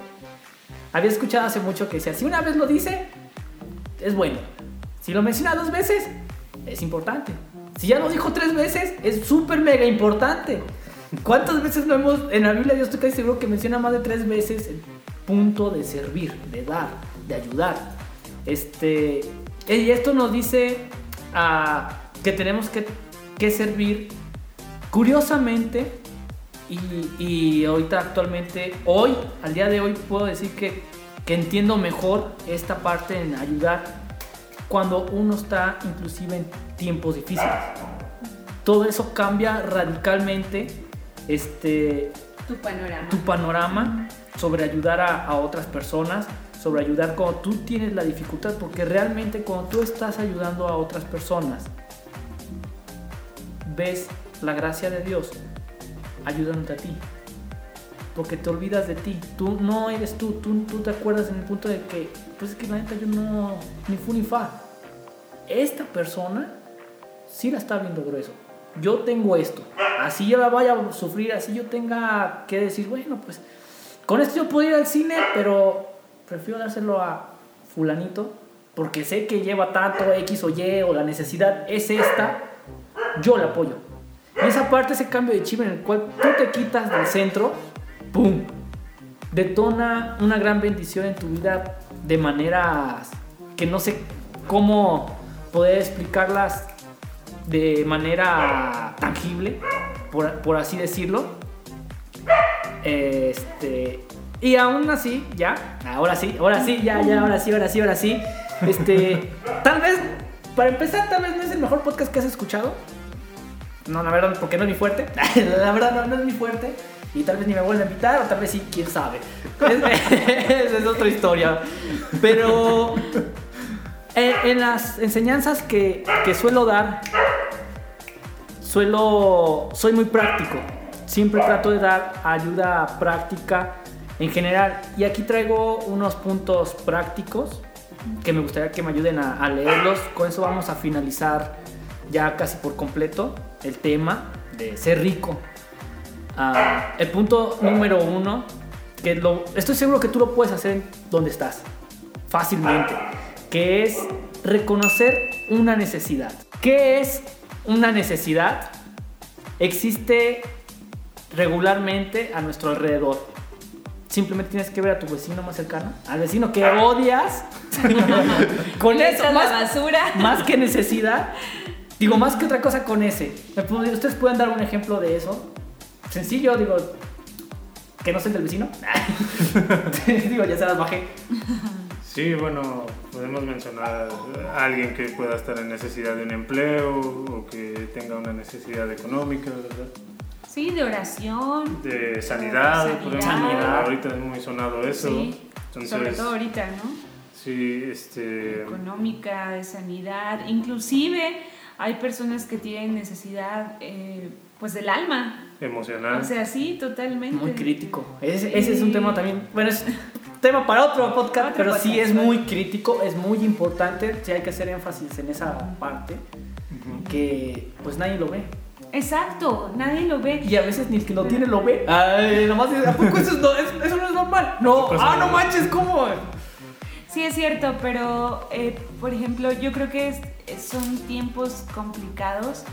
Había escuchado hace mucho que decía, si una vez lo dice, es bueno. Si lo menciona dos veces, es importante. Si ya lo dijo tres veces, es súper mega importante. ¿Cuántas veces no hemos, en la Biblia yo estoy casi seguro que menciona más de tres veces el punto de servir, de dar, de ayudar? Este, y esto nos dice ah, que tenemos que, que servir curiosamente y, y ahorita actualmente, hoy, al día de hoy, puedo decir que, que entiendo mejor esta parte en ayudar cuando uno está inclusive en tiempos difíciles. Todo eso cambia radicalmente este, Tu panorama. tu panorama sobre ayudar a, a otras personas, sobre ayudar cuando tú tienes la dificultad, porque realmente cuando tú estás ayudando a otras personas, ves la gracia de Dios ayudándote a ti. Porque te olvidas de ti. Tú no eres tú. Tú, tú te acuerdas en el punto de que, pues es que la neta yo no, ni fu ni fa. Esta persona sí la está viendo grueso. Yo tengo esto. Así yo la vaya a sufrir, así yo tenga que decir, bueno, pues con esto yo puedo ir al cine, pero prefiero dárselo a fulanito porque sé que lleva tanto X o Y o la necesidad es esta, yo la apoyo. Y esa parte, ese cambio de chip en el cual tú te quitas del centro, ¡pum! Detona una gran bendición en tu vida de maneras que no sé cómo poder explicarlas de manera tangible, por, por así decirlo. Este. Y aún así, ya, ahora sí, ahora sí, ya, ya, ahora sí, ahora sí, ahora sí. Este, tal vez, para empezar, tal vez no es el mejor podcast que has escuchado. No, la verdad, porque no es mi fuerte. la verdad, no, no es mi fuerte. Y tal vez ni me vuelvan a invitar, o tal vez sí, quién sabe. Es otra historia. Pero en, en las enseñanzas que, que suelo dar, suelo, soy muy práctico. Siempre trato de dar ayuda práctica en general. Y aquí traigo unos puntos prácticos que me gustaría que me ayuden a leerlos. Con eso vamos a finalizar ya casi por completo el tema de ser rico. Ah, el punto número uno, que lo, estoy seguro que tú lo puedes hacer donde estás, fácilmente, que es reconocer una necesidad. ¿Qué es una necesidad? Existe regularmente a nuestro alrededor. Simplemente tienes que ver a tu vecino más cercano, al vecino que odias, con eso, más, basura. más que necesidad. Digo, más que otra cosa con ese. ¿Me puedo- ¿Ustedes pueden dar un ejemplo de eso? Sencillo, digo, que no sea el del vecino. digo, ya se las bajé. Sí, bueno, podemos mencionar a alguien que pueda estar en necesidad de un empleo o que tenga una necesidad económica, ¿verdad? Sí, de oración. De sanidad, ejemplo. Sanidad. Ahorita es muy sonado eso. Sí, Entonces, sobre todo ahorita, ¿no? sí, este, Económica, de sanidad. Inclusive hay personas que tienen necesidad, eh, pues, del alma. emocional. O sea, sí, totalmente. Muy crítico. Ese, ese es un tema también. Bueno, es tema para otro podcast, Otro pero sí es muy crítico, es muy importante. Sí hay que hacer énfasis en esa parte. Que pues nadie lo ve. Exacto, nadie lo ve. Y a veces ni el que lo tiene lo ve. Ay, nomás dice, ¿a poco eso, es no, es- eso no es normal? No, ah, no no. manches, ¿cómo? Sí, es cierto, pero eh, por ejemplo, yo creo que es- son tiempos complicados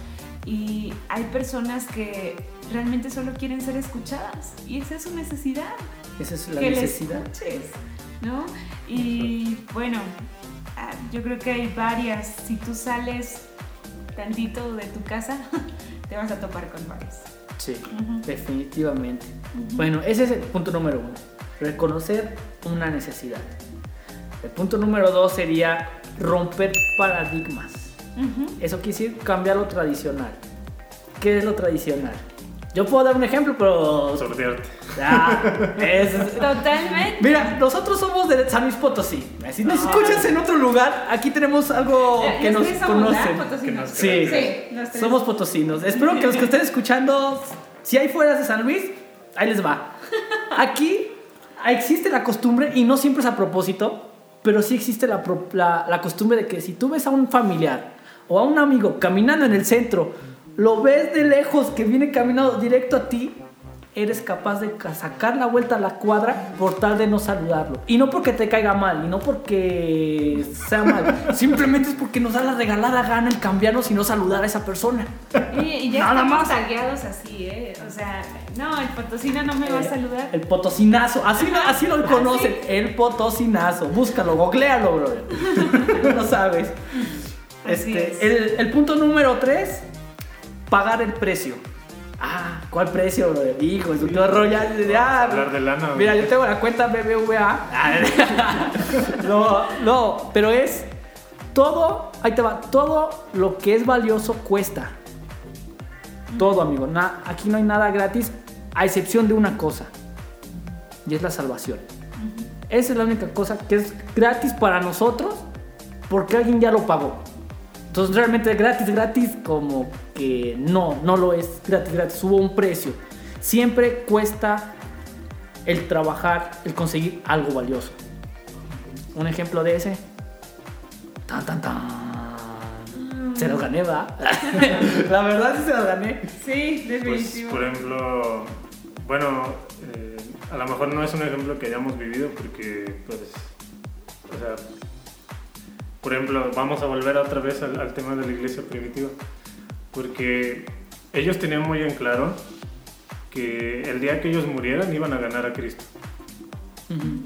y hay personas que realmente solo quieren ser escuchadas y esa es su necesidad. Esa es la que necesidad. escuches, ¿no? Y bueno, ah, yo creo que hay varias. Si tú sales tantito de tu casa, te vas a topar con varias. Sí, definitivamente. Bueno, ese es el punto número uno. Reconocer una necesidad. El punto número dos sería romper paradigmas. Eso quiere decir cambiar lo tradicional. ¿Qué es lo tradicional? Yo puedo dar un ejemplo, pero... Sortearte. Ah, es- Totalmente. Mira, nosotros somos de San Luis Potosí. Si nos escuchas en otro lugar, aquí tenemos algo Eh, que nos conocen. Potosinos. Que nos Sí, Sí, somos potosinos. Espero que los que estén escuchando, si hay fuera de San Luis, ahí les va. Aquí existe la costumbre, y no siempre es a propósito, pero sí existe la, la- la costumbre de que si tú ves a un familiar o a un amigo caminando en el centro, lo ves de lejos que viene caminando directo a ti, eres capaz de ca- sacar la vuelta a la cuadra por tal de no saludarlo. Y no porque te caiga mal, y no porque sea mal, simplemente es porque nos da la regalada gana el cambiarnos y no saludar a esa persona. Y, y ya Nada estamos más. tagueados así, ¿eh? O sea, no, el potosino no me va a saludar. El potosinazo, así, así lo ¿Ah, conocen, el potosinazo. Búscalo, googlealo, brother. No lo sabes. Así Este, es. el, el punto número tres, pagar el precio. Ah, ¿cuál precio, brother? Hijo, horror ya. ya Hablar de lana. güey. Mira, yo tengo la cuenta BBVA. no, no, pero es todo, ahí te va, todo lo que es valioso cuesta. Todo, amigo. Na- aquí no hay nada gratis, a excepción de una cosa. Y es la salvación. Esa es la única cosa que es gratis para nosotros porque alguien ya lo pagó. Entonces realmente gratis, gratis, como que no, no lo es gratis, gratis. Hubo un precio. Siempre cuesta el trabajar, el conseguir algo valioso. Un ejemplo de ese. Tan, tan, tan. Se los gané, ¿va? La verdad sí se los gané. Sí, Pues, definitivo. por ejemplo, bueno, eh, a lo mejor no es un ejemplo que hayamos vivido porque, pues, o sea, por ejemplo, vamos a volver otra vez al, al tema de la iglesia primitiva, porque ellos tenían muy en claro que el día que ellos murieran iban a ganar a Cristo.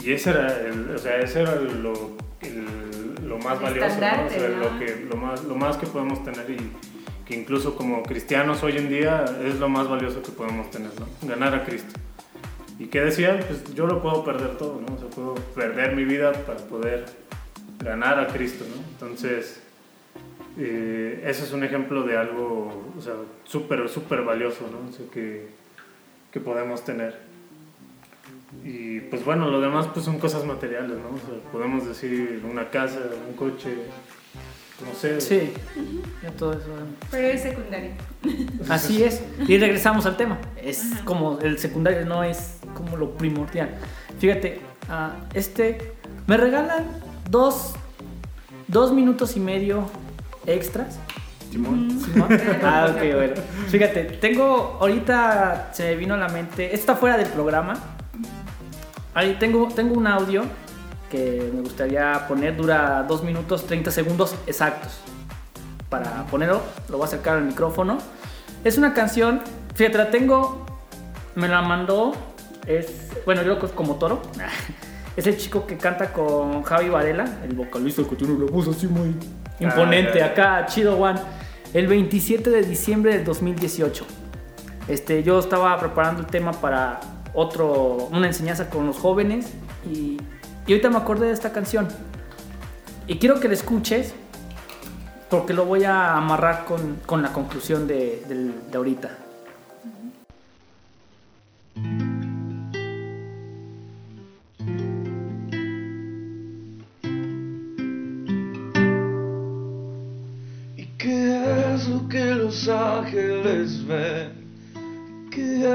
Y ese era, el, o sea, ese era lo, el- lo más El valioso, ¿no? O sea, ¿no? lo, que, lo, más, lo más que podemos tener y que incluso como cristianos hoy en día es lo más valioso que podemos tener, ¿no? Ganar a Cristo. ¿Y qué decían? Pues yo lo puedo perder todo, ¿no? O sea, puedo perder mi vida para poder ganar a Cristo, ¿no? Entonces, eh, eso es un ejemplo de algo, o sea, súper, súper valioso, ¿no? O sea, que, que podemos tener. Y pues bueno, lo demás pues son cosas materiales, ¿no? O sea, podemos decir una casa, un coche, no sé. Sí, ya todo eso. Pero es secundario. Así es. Y regresamos al tema. Es como el secundario no es como lo primordial. Fíjate, ah, este me regalan dos, dos minutos y medio extras. Simón. Simón. Ah, ok, bueno. Fíjate, tengo ahorita se me vino a la mente. Está fuera del programa. Ahí tengo, tengo un audio que me gustaría poner. Dura 2 minutos 30 segundos exactos. Para ponerlo, lo voy a acercar al micrófono. Es una canción. Fíjate, la tengo. Me la mandó. Es. Bueno, yo lo como Toro. Es el chico que canta con Javi Varela, el vocalista que tiene una voz así muy imponente Ah, acá, chido one. El 27 de diciembre del 2018. Este, yo estaba preparando el tema para otro, una enseñanza con los jóvenes y, y ahorita me acordé de esta canción. Y quiero que la escuches porque lo voy a amarrar con, con la conclusión de, de ahorita. ¿Y los ángeles ven? ¿Qué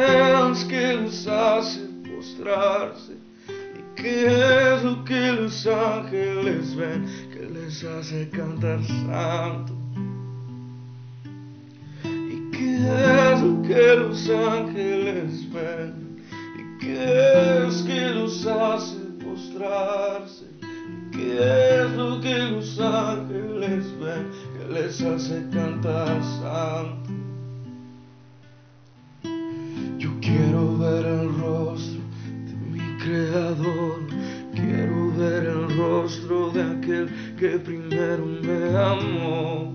es que los hace postrarse? ¿Y qué es lo que los ángeles ven que les hace cantar santo? ¿Y qué es lo que los ángeles ven? ¿Y qué es que los hace postrarse? ¿Qué es lo que los ángeles ven que les hace cantar que primero me amó,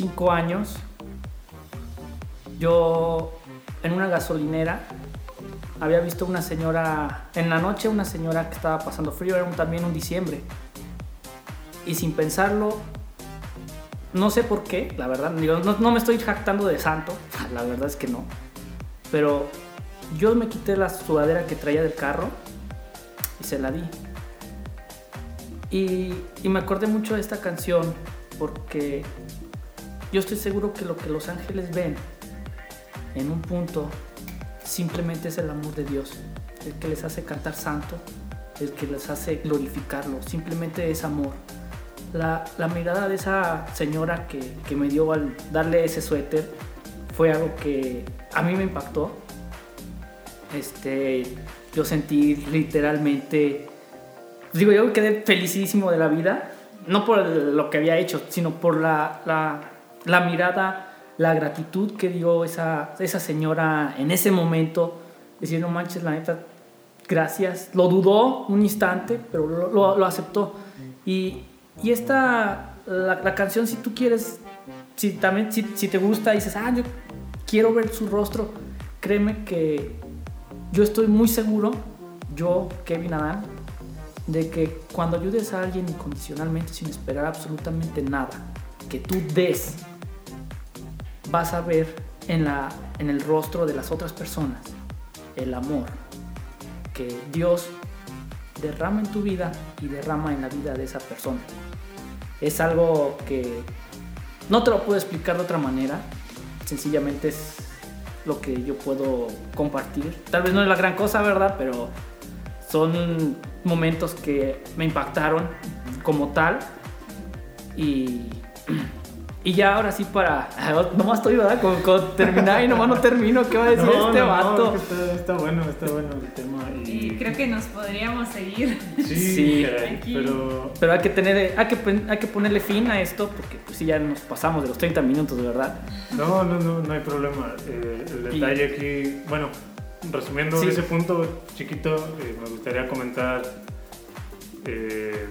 cinco años, yo en una gasolinera había visto una señora, en la noche una señora que estaba pasando frío, era un- también un diciembre. Y sin pensarlo, no sé por qué, la verdad, no, me estoy jactando de santo, la verdad es que no. Pero yo me quité la sudadera que traía del carro y se la di. Y me acordé mucho de esta canción porque yo estoy seguro que lo que los ángeles ven en un punto simplemente es el amor de Dios, el que les hace cantar santo, el que les hace glorificarlo, simplemente es amor. La, mirada de esa señora que, que me dio al darle ese suéter fue algo que a mí me impactó. Este, yo sentí literalmente, digo, yo quedé felicísimo de la vida, no por lo que había hecho, sino por la, la, la mirada, la gratitud que dio esa, esa señora en ese momento, decir, no manches, la neta, gracias. Lo dudó un instante, pero lo, aceptó. Y, y esta, la, canción, si tú quieres, si, también, si, si te gusta dices, ah, yo quiero ver su rostro, créeme que yo estoy muy seguro, yo, Kevin Adán, de que cuando ayudes a alguien incondicionalmente, sin esperar absolutamente nada, que tú des, vas a ver en, la, en el rostro de las otras personas el amor que Dios derrama en tu vida y derrama en la vida de esa persona. Es algo que no te lo puedo explicar de otra manera, sencillamente es lo que yo puedo compartir. Tal vez no es la gran cosa, ¿verdad? Pero son momentos que me impactaron como tal. Y, y ya ahora sí para... Nomás estoy, ¿verdad? Con, con terminar y nomás no termino. ¿Qué va a decir No, este no, vato? está, está bueno, está bueno el tema. Y, Y creo que nos podríamos seguir. sí, Sí. caray, Aquí. pero Pero hay que, tener, hay, que, hay que ponerle fin a esto porque pues sí ya nos pasamos de los 30 minutos, ¿verdad? no, no, no, no hay problema. Eh, el Y- detalle aquí, bueno, resumiendo Sí. ese punto chiquito, eh, me gustaría comentar eh,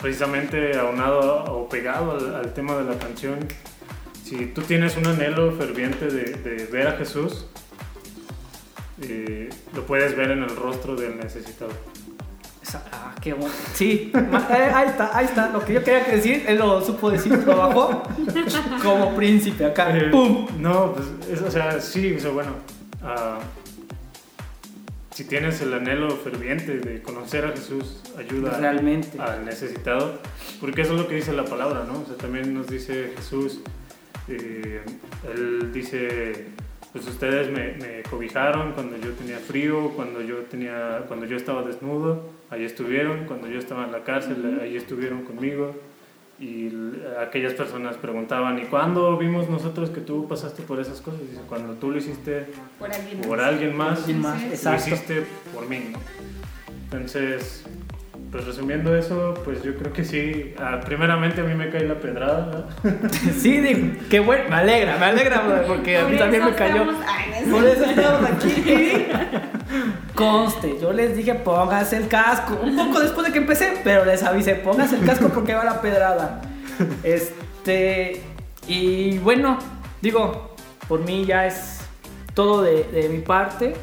precisamente aunado o pegado al, al tema de la canción. Si tú tienes un anhelo ferviente de, de ver a Jesús, eh, lo puedes ver en el rostro del necesitado. Ah, qué bueno. Sí, eh, ahí está, ahí está. Lo que yo quería decir, él lo supo decir, lo bajó como príncipe acá. Eh, ¡Pum! No, pues, es- o sea, sí, o sea, bueno, ah, si tienes el anhelo ferviente de conocer a Jesús, ayuda Realmente. al necesitado, porque eso es lo que dice la palabra, ¿no? O sea, también nos dice Jesús, eh, Él dice, pues ustedes me, me cobijaron cuando yo tenía frío, cuando yo, tenía, cuando yo estaba desnudo, ahí estuvieron, cuando yo estaba en la cárcel, ahí estuvieron conmigo. Y aquellas personas preguntaban, ¿y cuándo vimos nosotros que tú pasaste por esas cosas? Dice, cuando tú lo hiciste Por alguien por más. alguien más, Alguien más, Sí, sí. lo exacto. hiciste por mí. Entonces, pues resumiendo eso, pues yo creo que sí, ah, primeramente a mí me cae la pedrada, ¿no? Sí, digo, qué bueno. Me alegra, me alegra, porque a mí también me cayó. Por eso estamos aquí. Conste, yo les dije pónganse el casco. Un poco después de que empecé, pero les avisé, pónganse el casco porque va la pedrada. Este. Y bueno, digo, por mí ya es todo de, de mi parte.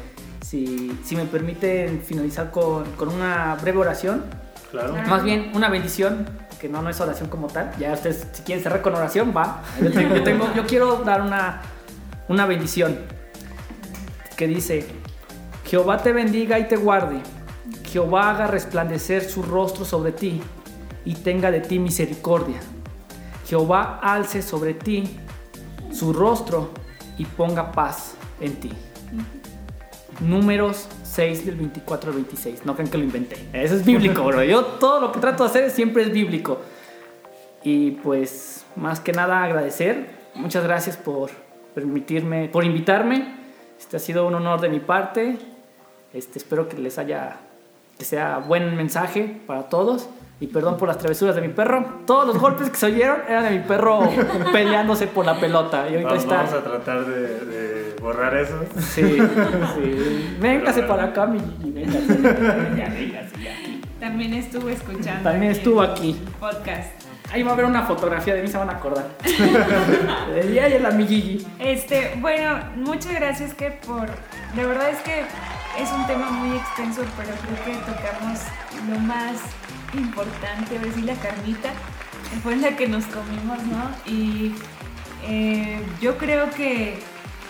Si, si me permiten finalizar con, con una breve oración. Claro. Claro. Más bien una bendición, que no, no es oración como tal. Ya ustedes, si quieren cerrar con oración, va. Yo, tengo- yo tengo- yo quiero dar una, una bendición que dice: Jehová te bendiga y te guarde. Jehová haga resplandecer su rostro sobre ti y tenga de ti misericordia. Jehová alce sobre ti su rostro y ponga paz en ti. Números 6 del 24 al 26. No crean que lo inventé. Eso es bíblico, bro. Yo todo lo que trato de hacer siempre es bíblico. Y pues, más que nada agradecer. Muchas gracias por permitirme, por invitarme. Este ha sido un honor de mi parte. Este, espero que les haya, que sea buen mensaje para todos. Y perdón por las travesuras de mi perro. Todos los golpes que se oyeron eran de mi perro peleándose por la pelota. Y ahorita Vamos, está. vamos a tratar de, de borrar eso. Sí, sí. Véngase para acá, mi Gigi, véngase. Ya, véngase, ya. También estuvo escuchando. También estuvo el aquí. Podcast. Ahí va a haber una fotografía de mí, se van a acordar. Y ahí es la mi Gigi. Este, bueno, muchas gracias que por. De verdad es que es un tema muy extenso, pero creo que tocamos lo más importante, ahora sí la carnita, fue la que nos comimos, ¿no? Y eh, yo creo que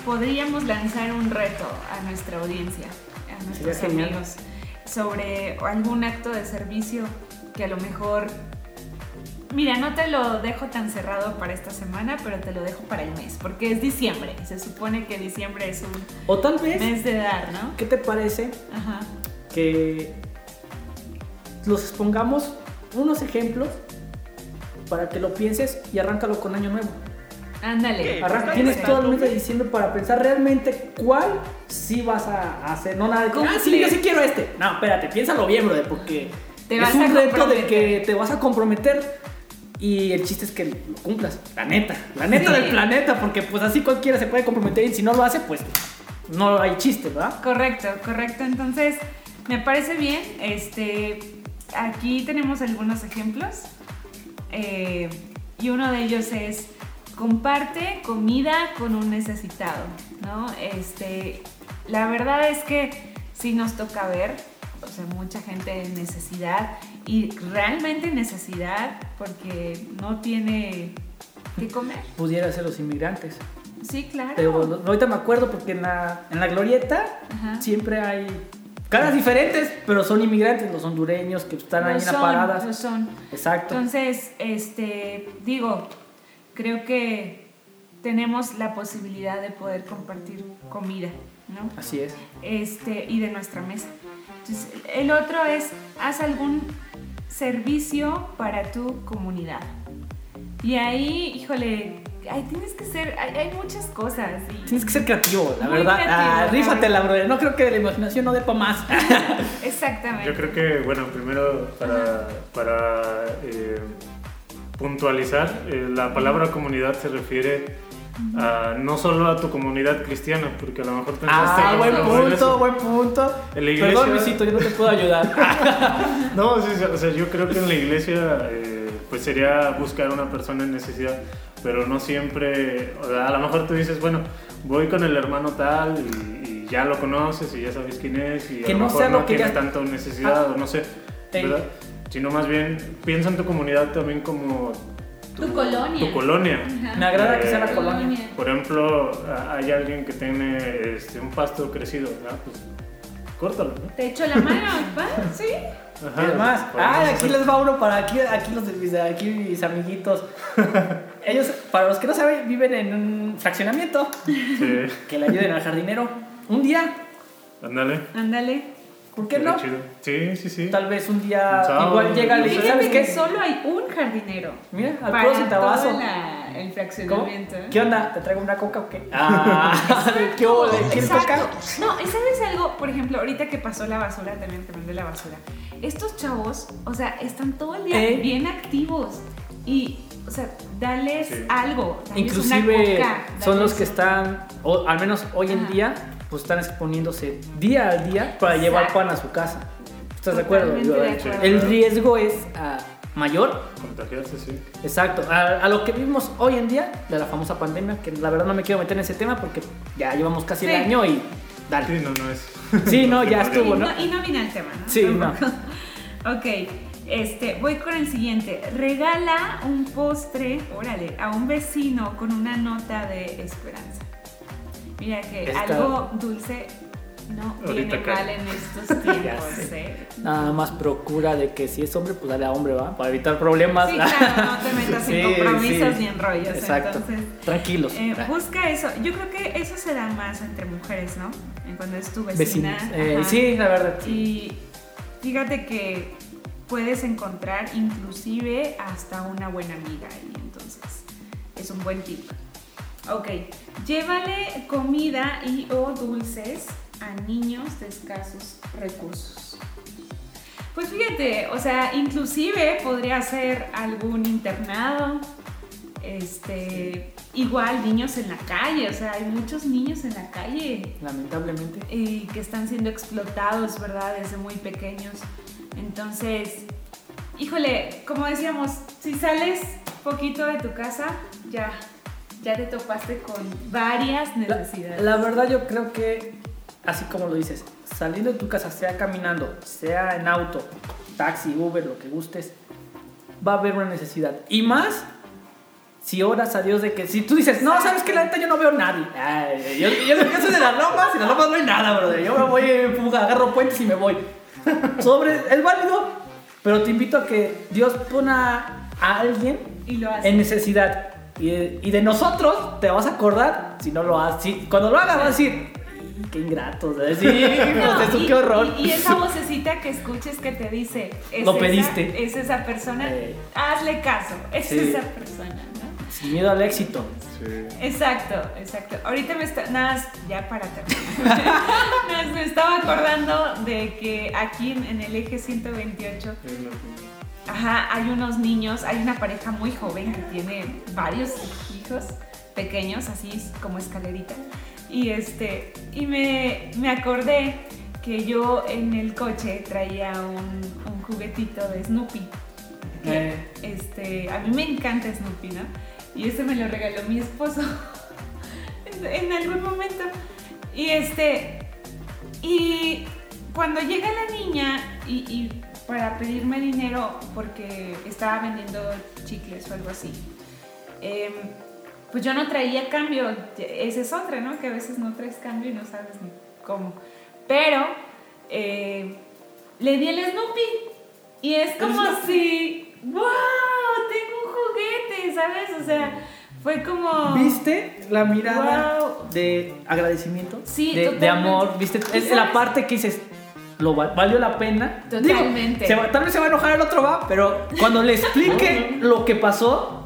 podríamos lanzar un reto a nuestra audiencia, a nuestros amigos, sobre algún acto de servicio que a lo mejor Mira, no te lo dejo tan cerrado para esta semana, pero te lo dejo para el mes, porque es diciembre. Se supone que diciembre es un O tal vez, mes de dar, ¿no? ¿qué te parece Ajá. que los expongamos unos ejemplos para que lo pienses y arráncalo con año nuevo? Ándale. Tienes todo el mes de diciembre para pensar realmente cuál sí vas a hacer. No nada de ah, sí, yo sí quiero este. No, espérate, piénsalo bien, brother, porque Te es un a reto de que te vas a comprometer y el chiste es que lo cumplas. La neta, la neta Sí. del planeta, porque pues así cualquiera se puede comprometer y si no lo hace, pues no hay chiste, ¿verdad? Correcto, correcto. Entonces, Me parece bien. Este, aquí tenemos algunos ejemplos. Eh, y uno de ellos es comparte comida con un necesitado, ¿no? Este, la verdad es que sí nos toca ver, o sea, mucha gente en necesidad y realmente necesidad porque no tiene que comer. Pudiera ser los inmigrantes. Sí, claro. Pero ahorita me acuerdo porque en la, en la glorieta Ajá. siempre hay caras diferentes, pero son inmigrantes, los hondureños que están ahí Lo en las son, paradas. lo son. Exacto. Entonces, este, digo, creo que tenemos la posibilidad de poder compartir comida, ¿no? Así es. Este, y de nuestra mesa. Entonces, el otro es, haz algún servicio para tu comunidad. Y ahí, híjole, ahí tienes que ser, hay, hay muchas cosas. y- Tienes que ser creativo, la Muy verdad. creativo, ah, la rífatela, brother. No creo que la imaginación no dé para más. Exactamente. Yo creo que, bueno, primero para, para eh, puntualizar, eh, la palabra comunidad se refiere a, no solo a tu comunidad cristiana, porque a lo mejor pensaste ah, que buen punto, eso. buen punto. En la iglesia- Perdón, Luisito, yo no te puedo ayudar. No, sí, sí, o sea, yo creo que en la iglesia eh, pues sería buscar una persona en necesidad, pero no siempre, o sea, a lo mejor tú dices, bueno, voy con el hermano tal y, y ya lo conoces y ya sabes quién es y Que a lo no mejor sea lo no que tiene ya- tanto necesidad Ah. o no sé. ¿verdad? Sino más bien piensa en tu comunidad también como Tu colonia. Tu colonia. Ajá. Me agrada que sea la Eh, colonia. Por ejemplo, a- hay alguien que tiene este, un pasto crecido, ¿verdad? Pues córtalo, ¿no? Te echo la mano, ¿va? Sí. Ajá, es más, ah, aquí hacer- les va uno para aquí, aquí los de mis, aquí mis amiguitos. Ellos, para los que no saben, viven en un fraccionamiento Sí, que le ayuden al jardinero. Un día, ándale. Ándale. ¿por qué no? chido. Sí, sí, sí. Tal vez un día Un sábado, igual llega sé. ¿sabes Fíjate que qué? solo hay un jardinero. Mira, al puro centavazo. la- el ¿Cómo? fraccionamiento. ¿eh? ¿Qué onda? ¿Te traigo una coca o qué? Ah, ¿qué? ¿Quieres coca? No, ¿y sabes algo? Por ejemplo, ahorita que pasó la basura, también te mandé la basura. Estos chavos, o sea, están todo el día ¿Eh? bien activos. Y, o sea, dales Sí. algo. dales Inclusive una coca, son los que están, o al menos hoy en Ajá. día, pues están exponiéndose día al día para llevar pan a su casa. ¿Estás de acuerdo? De el- acuerdo. El riesgo es ah, mayor. Contagiarse, sí. Exacto, a, a lo que vivimos hoy en día, de la famosa pandemia, que la verdad no me quiero meter en ese tema porque ya llevamos casi Sí. el año y Sí, dale. no, no es. Sí, no, ya Sí, estuvo, Y ¿no? no, y no vine al tema, ¿no? Sí, no. Ok, este, voy con el siguiente. Regala un postre, órale, a un vecino con una nota de esperanza. Mira que algo dulce no Ahorita viene mal en estos tiempos. ¿eh? Nada más procura de que si es hombre, pues dale a hombre, ¿va? Para evitar problemas. Sí, claro, no te metas Sí, en compromisos sí. ni en rollos. Exacto. Entonces, Tranquilos. eh, busca eso. Yo creo que eso se da más entre mujeres, ¿no? En Cuando es tu vecina. Eh, sí, la verdad. sí. Y fíjate que puedes encontrar inclusive hasta una buena amiga ahí, entonces es un buen tip. Ok, llévale comida y o dulces a niños de escasos recursos. Pues fíjate, o sea, inclusive podría ser algún internado, este, igual niños en la calle, o sea, hay muchos niños en la calle Lamentablemente. y que están siendo explotados, ¿verdad? Desde muy pequeños. Entonces, híjole, como decíamos, si sales poquito de tu casa, ya, ya te topaste con varias necesidades. la verdad yo creo que, así como lo dices, saliendo de tu casa, sea caminando, sea en auto, taxi, Uber, lo que gustes, va a haber una necesidad. Y más si oras a Dios de que, si tú dices, no, sabes que la neta yo no veo nadie. Ay, yo, yo, yo soy de las lomas y en las lomas no hay nada, brother. Yo me voy agarro puentes y me voy. Sobre, es válido, pero te invito a que Dios ponga a alguien y lo haces. en necesidad. Y de, y de nosotros te vas a acordar si no lo haces. Si- cuando lo hagas vas a decir, "Y, qué ingratos. ¿eh? Sí, No, eso, y, qué horror. Y, y esa vocecita que escuches que te dice, es Lo esa- pediste. es esa persona, Eh. hazle caso, es Sí. esa persona. Sin miedo al éxito. Sí. Exacto, exacto. Ahorita me está, nada, más, ya para terminar. Me estaba acordando de que aquí en, en el eje 128, Es lo que- ajá, hay unos niños, hay una pareja muy joven que tiene varios hijos pequeños, así como escalerita. Y este, y me, me acordé que yo en el coche traía un, un juguetito de Snoopy. que, Eh. este, a mí me encanta Snoopy, ¿no? Y ese me lo regaló mi esposo en, algún momento. Y este, y cuando llega la niña y, y para pedirme dinero porque estaba vendiendo chicles o algo así, em, pues yo no traía cambio. Esa es otra, ¿no? Que a veces no traes cambio y no sabes ni cómo. Pero eh, le di el Snoopy y es como si, wow, tengo ¿sabes? O sea, fue como... ¿Viste la mirada Wow. de agradecimiento? Sí, de, de amor. ¿Viste? Es la parte que dices, lo va- valió la pena. Totalmente. se va- tal vez se va a enojar el otro, va, pero cuando le explique lo que pasó,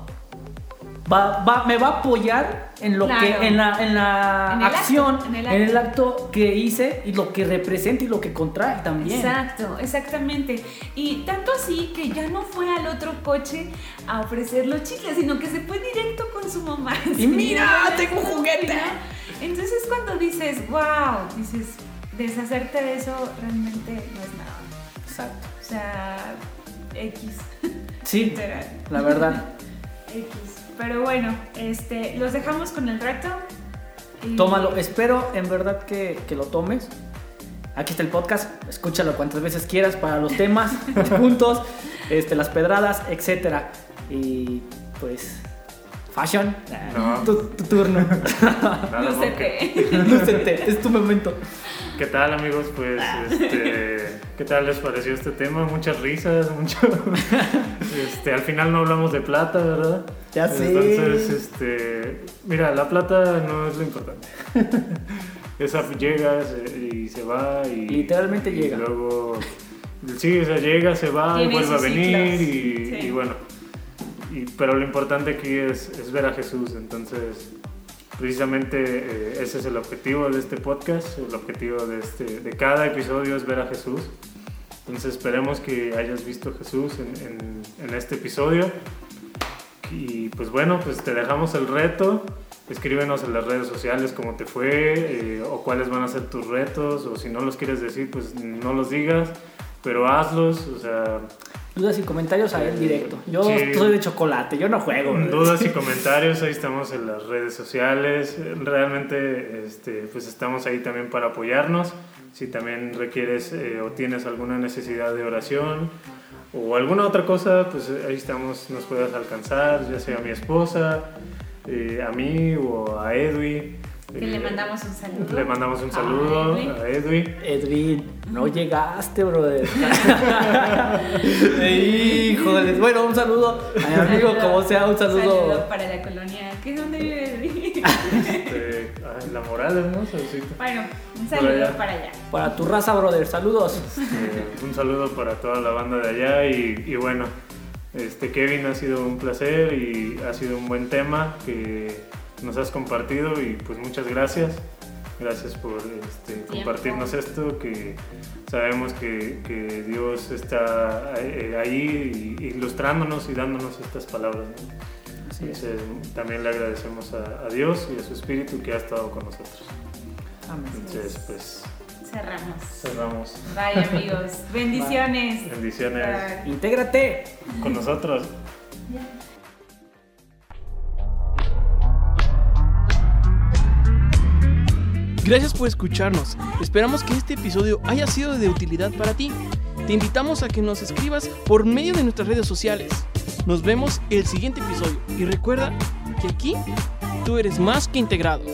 va, va- me va a apoyar en lo Claro. que en la, en la En el acto, acción, en el en el acto. que hice y lo que representa y lo que contrae también. Exacto, exactamente. Y tanto así que ya no fue al otro coche a ofrecer los chicles, sino que se fue directo con su mamá. Y mira, tengo un juguete. Entonces cuando dices, wow, dices, deshacerte de eso realmente no es nada. Exacto. O sea, X. Sí, Literal. la verdad. X. Pero bueno, este, los dejamos con el reto. y- Tómalo, espero en verdad que, que lo tomes. Aquí está el podcast, escúchalo cuantas veces quieras para los temas, puntos, este, las pedradas, etc. Y pues, fashion, No. tu, tu turno. Qué. Lúcete, es tu momento. ¿Qué tal amigos? Pues, este, ¿qué tal les pareció este tema? Muchas risas, mucho... Este, al final no hablamos de plata, ¿verdad? Ya sé. Entonces, este, mira, la plata no es lo importante. Esa llega se- y se va y... Literalmente y llega. luego, sí, o sea, llega, se va y Tiene vuelve a venir y, Sí. y bueno. Y- pero lo importante aquí es, es ver a Jesús, entonces precisamente eh, ese es el objetivo de este podcast, el objetivo de, este, de cada episodio es ver a Jesús. Entonces esperemos que hayas visto a Jesús en, en- en este episodio. Y pues bueno, pues te dejamos el reto. Escríbenos en las redes sociales cómo te fue eh, o cuáles van a ser tus retos o si no los quieres decir, pues no los digas, pero hazlos. O sea, Dudas y comentarios a él directo. Yo Sí. soy de chocolate, yo no juego. dudas y comentarios, ahí estamos en las redes sociales. Realmente este, pues estamos ahí también para apoyarnos. Si también requieres eh, o tienes alguna necesidad de oración o alguna otra cosa, pues ahí estamos, nos puedes alcanzar, ya sea a mi esposa, eh, a mí o a Edwi. Que le Eh, mandamos un saludo. Le mandamos un A saludo a Edwi. Edwin, no llegaste, brother. Híjoles. Bueno, un saludo a mi amigo, como sea, un saludo. para la colonia. ¿Qué dónde vive? Este, ay, la Morales, ¿no? Saludcita. bueno, un saludo allá. para allá. Para tu raza, brother. Saludos. Eh, un saludo para toda la banda de allá y, y bueno, este Kevin ha sido un placer y ha sido un buen tema que nos has compartido y pues muchas gracias. Gracias por este, compartirnos esto, que sabemos que, que Dios está eh, ahí ilustrándonos y dándonos estas palabras. ¿no? Así es. Entonces, también le agradecemos a, a Dios y a su Espíritu que ha estado con nosotros. Amén. Entonces, pues Cerramos. cerramos. Bye amigos. Bendiciones. Bendiciones Bye. Intégrate. con nosotros. Gracias por escucharnos. Esperamos que este episodio haya sido de utilidad para ti. Te invitamos a que nos escribas por medio de nuestras redes sociales. Nos vemos el siguiente episodio y recuerda que aquí tú eres más que integrado.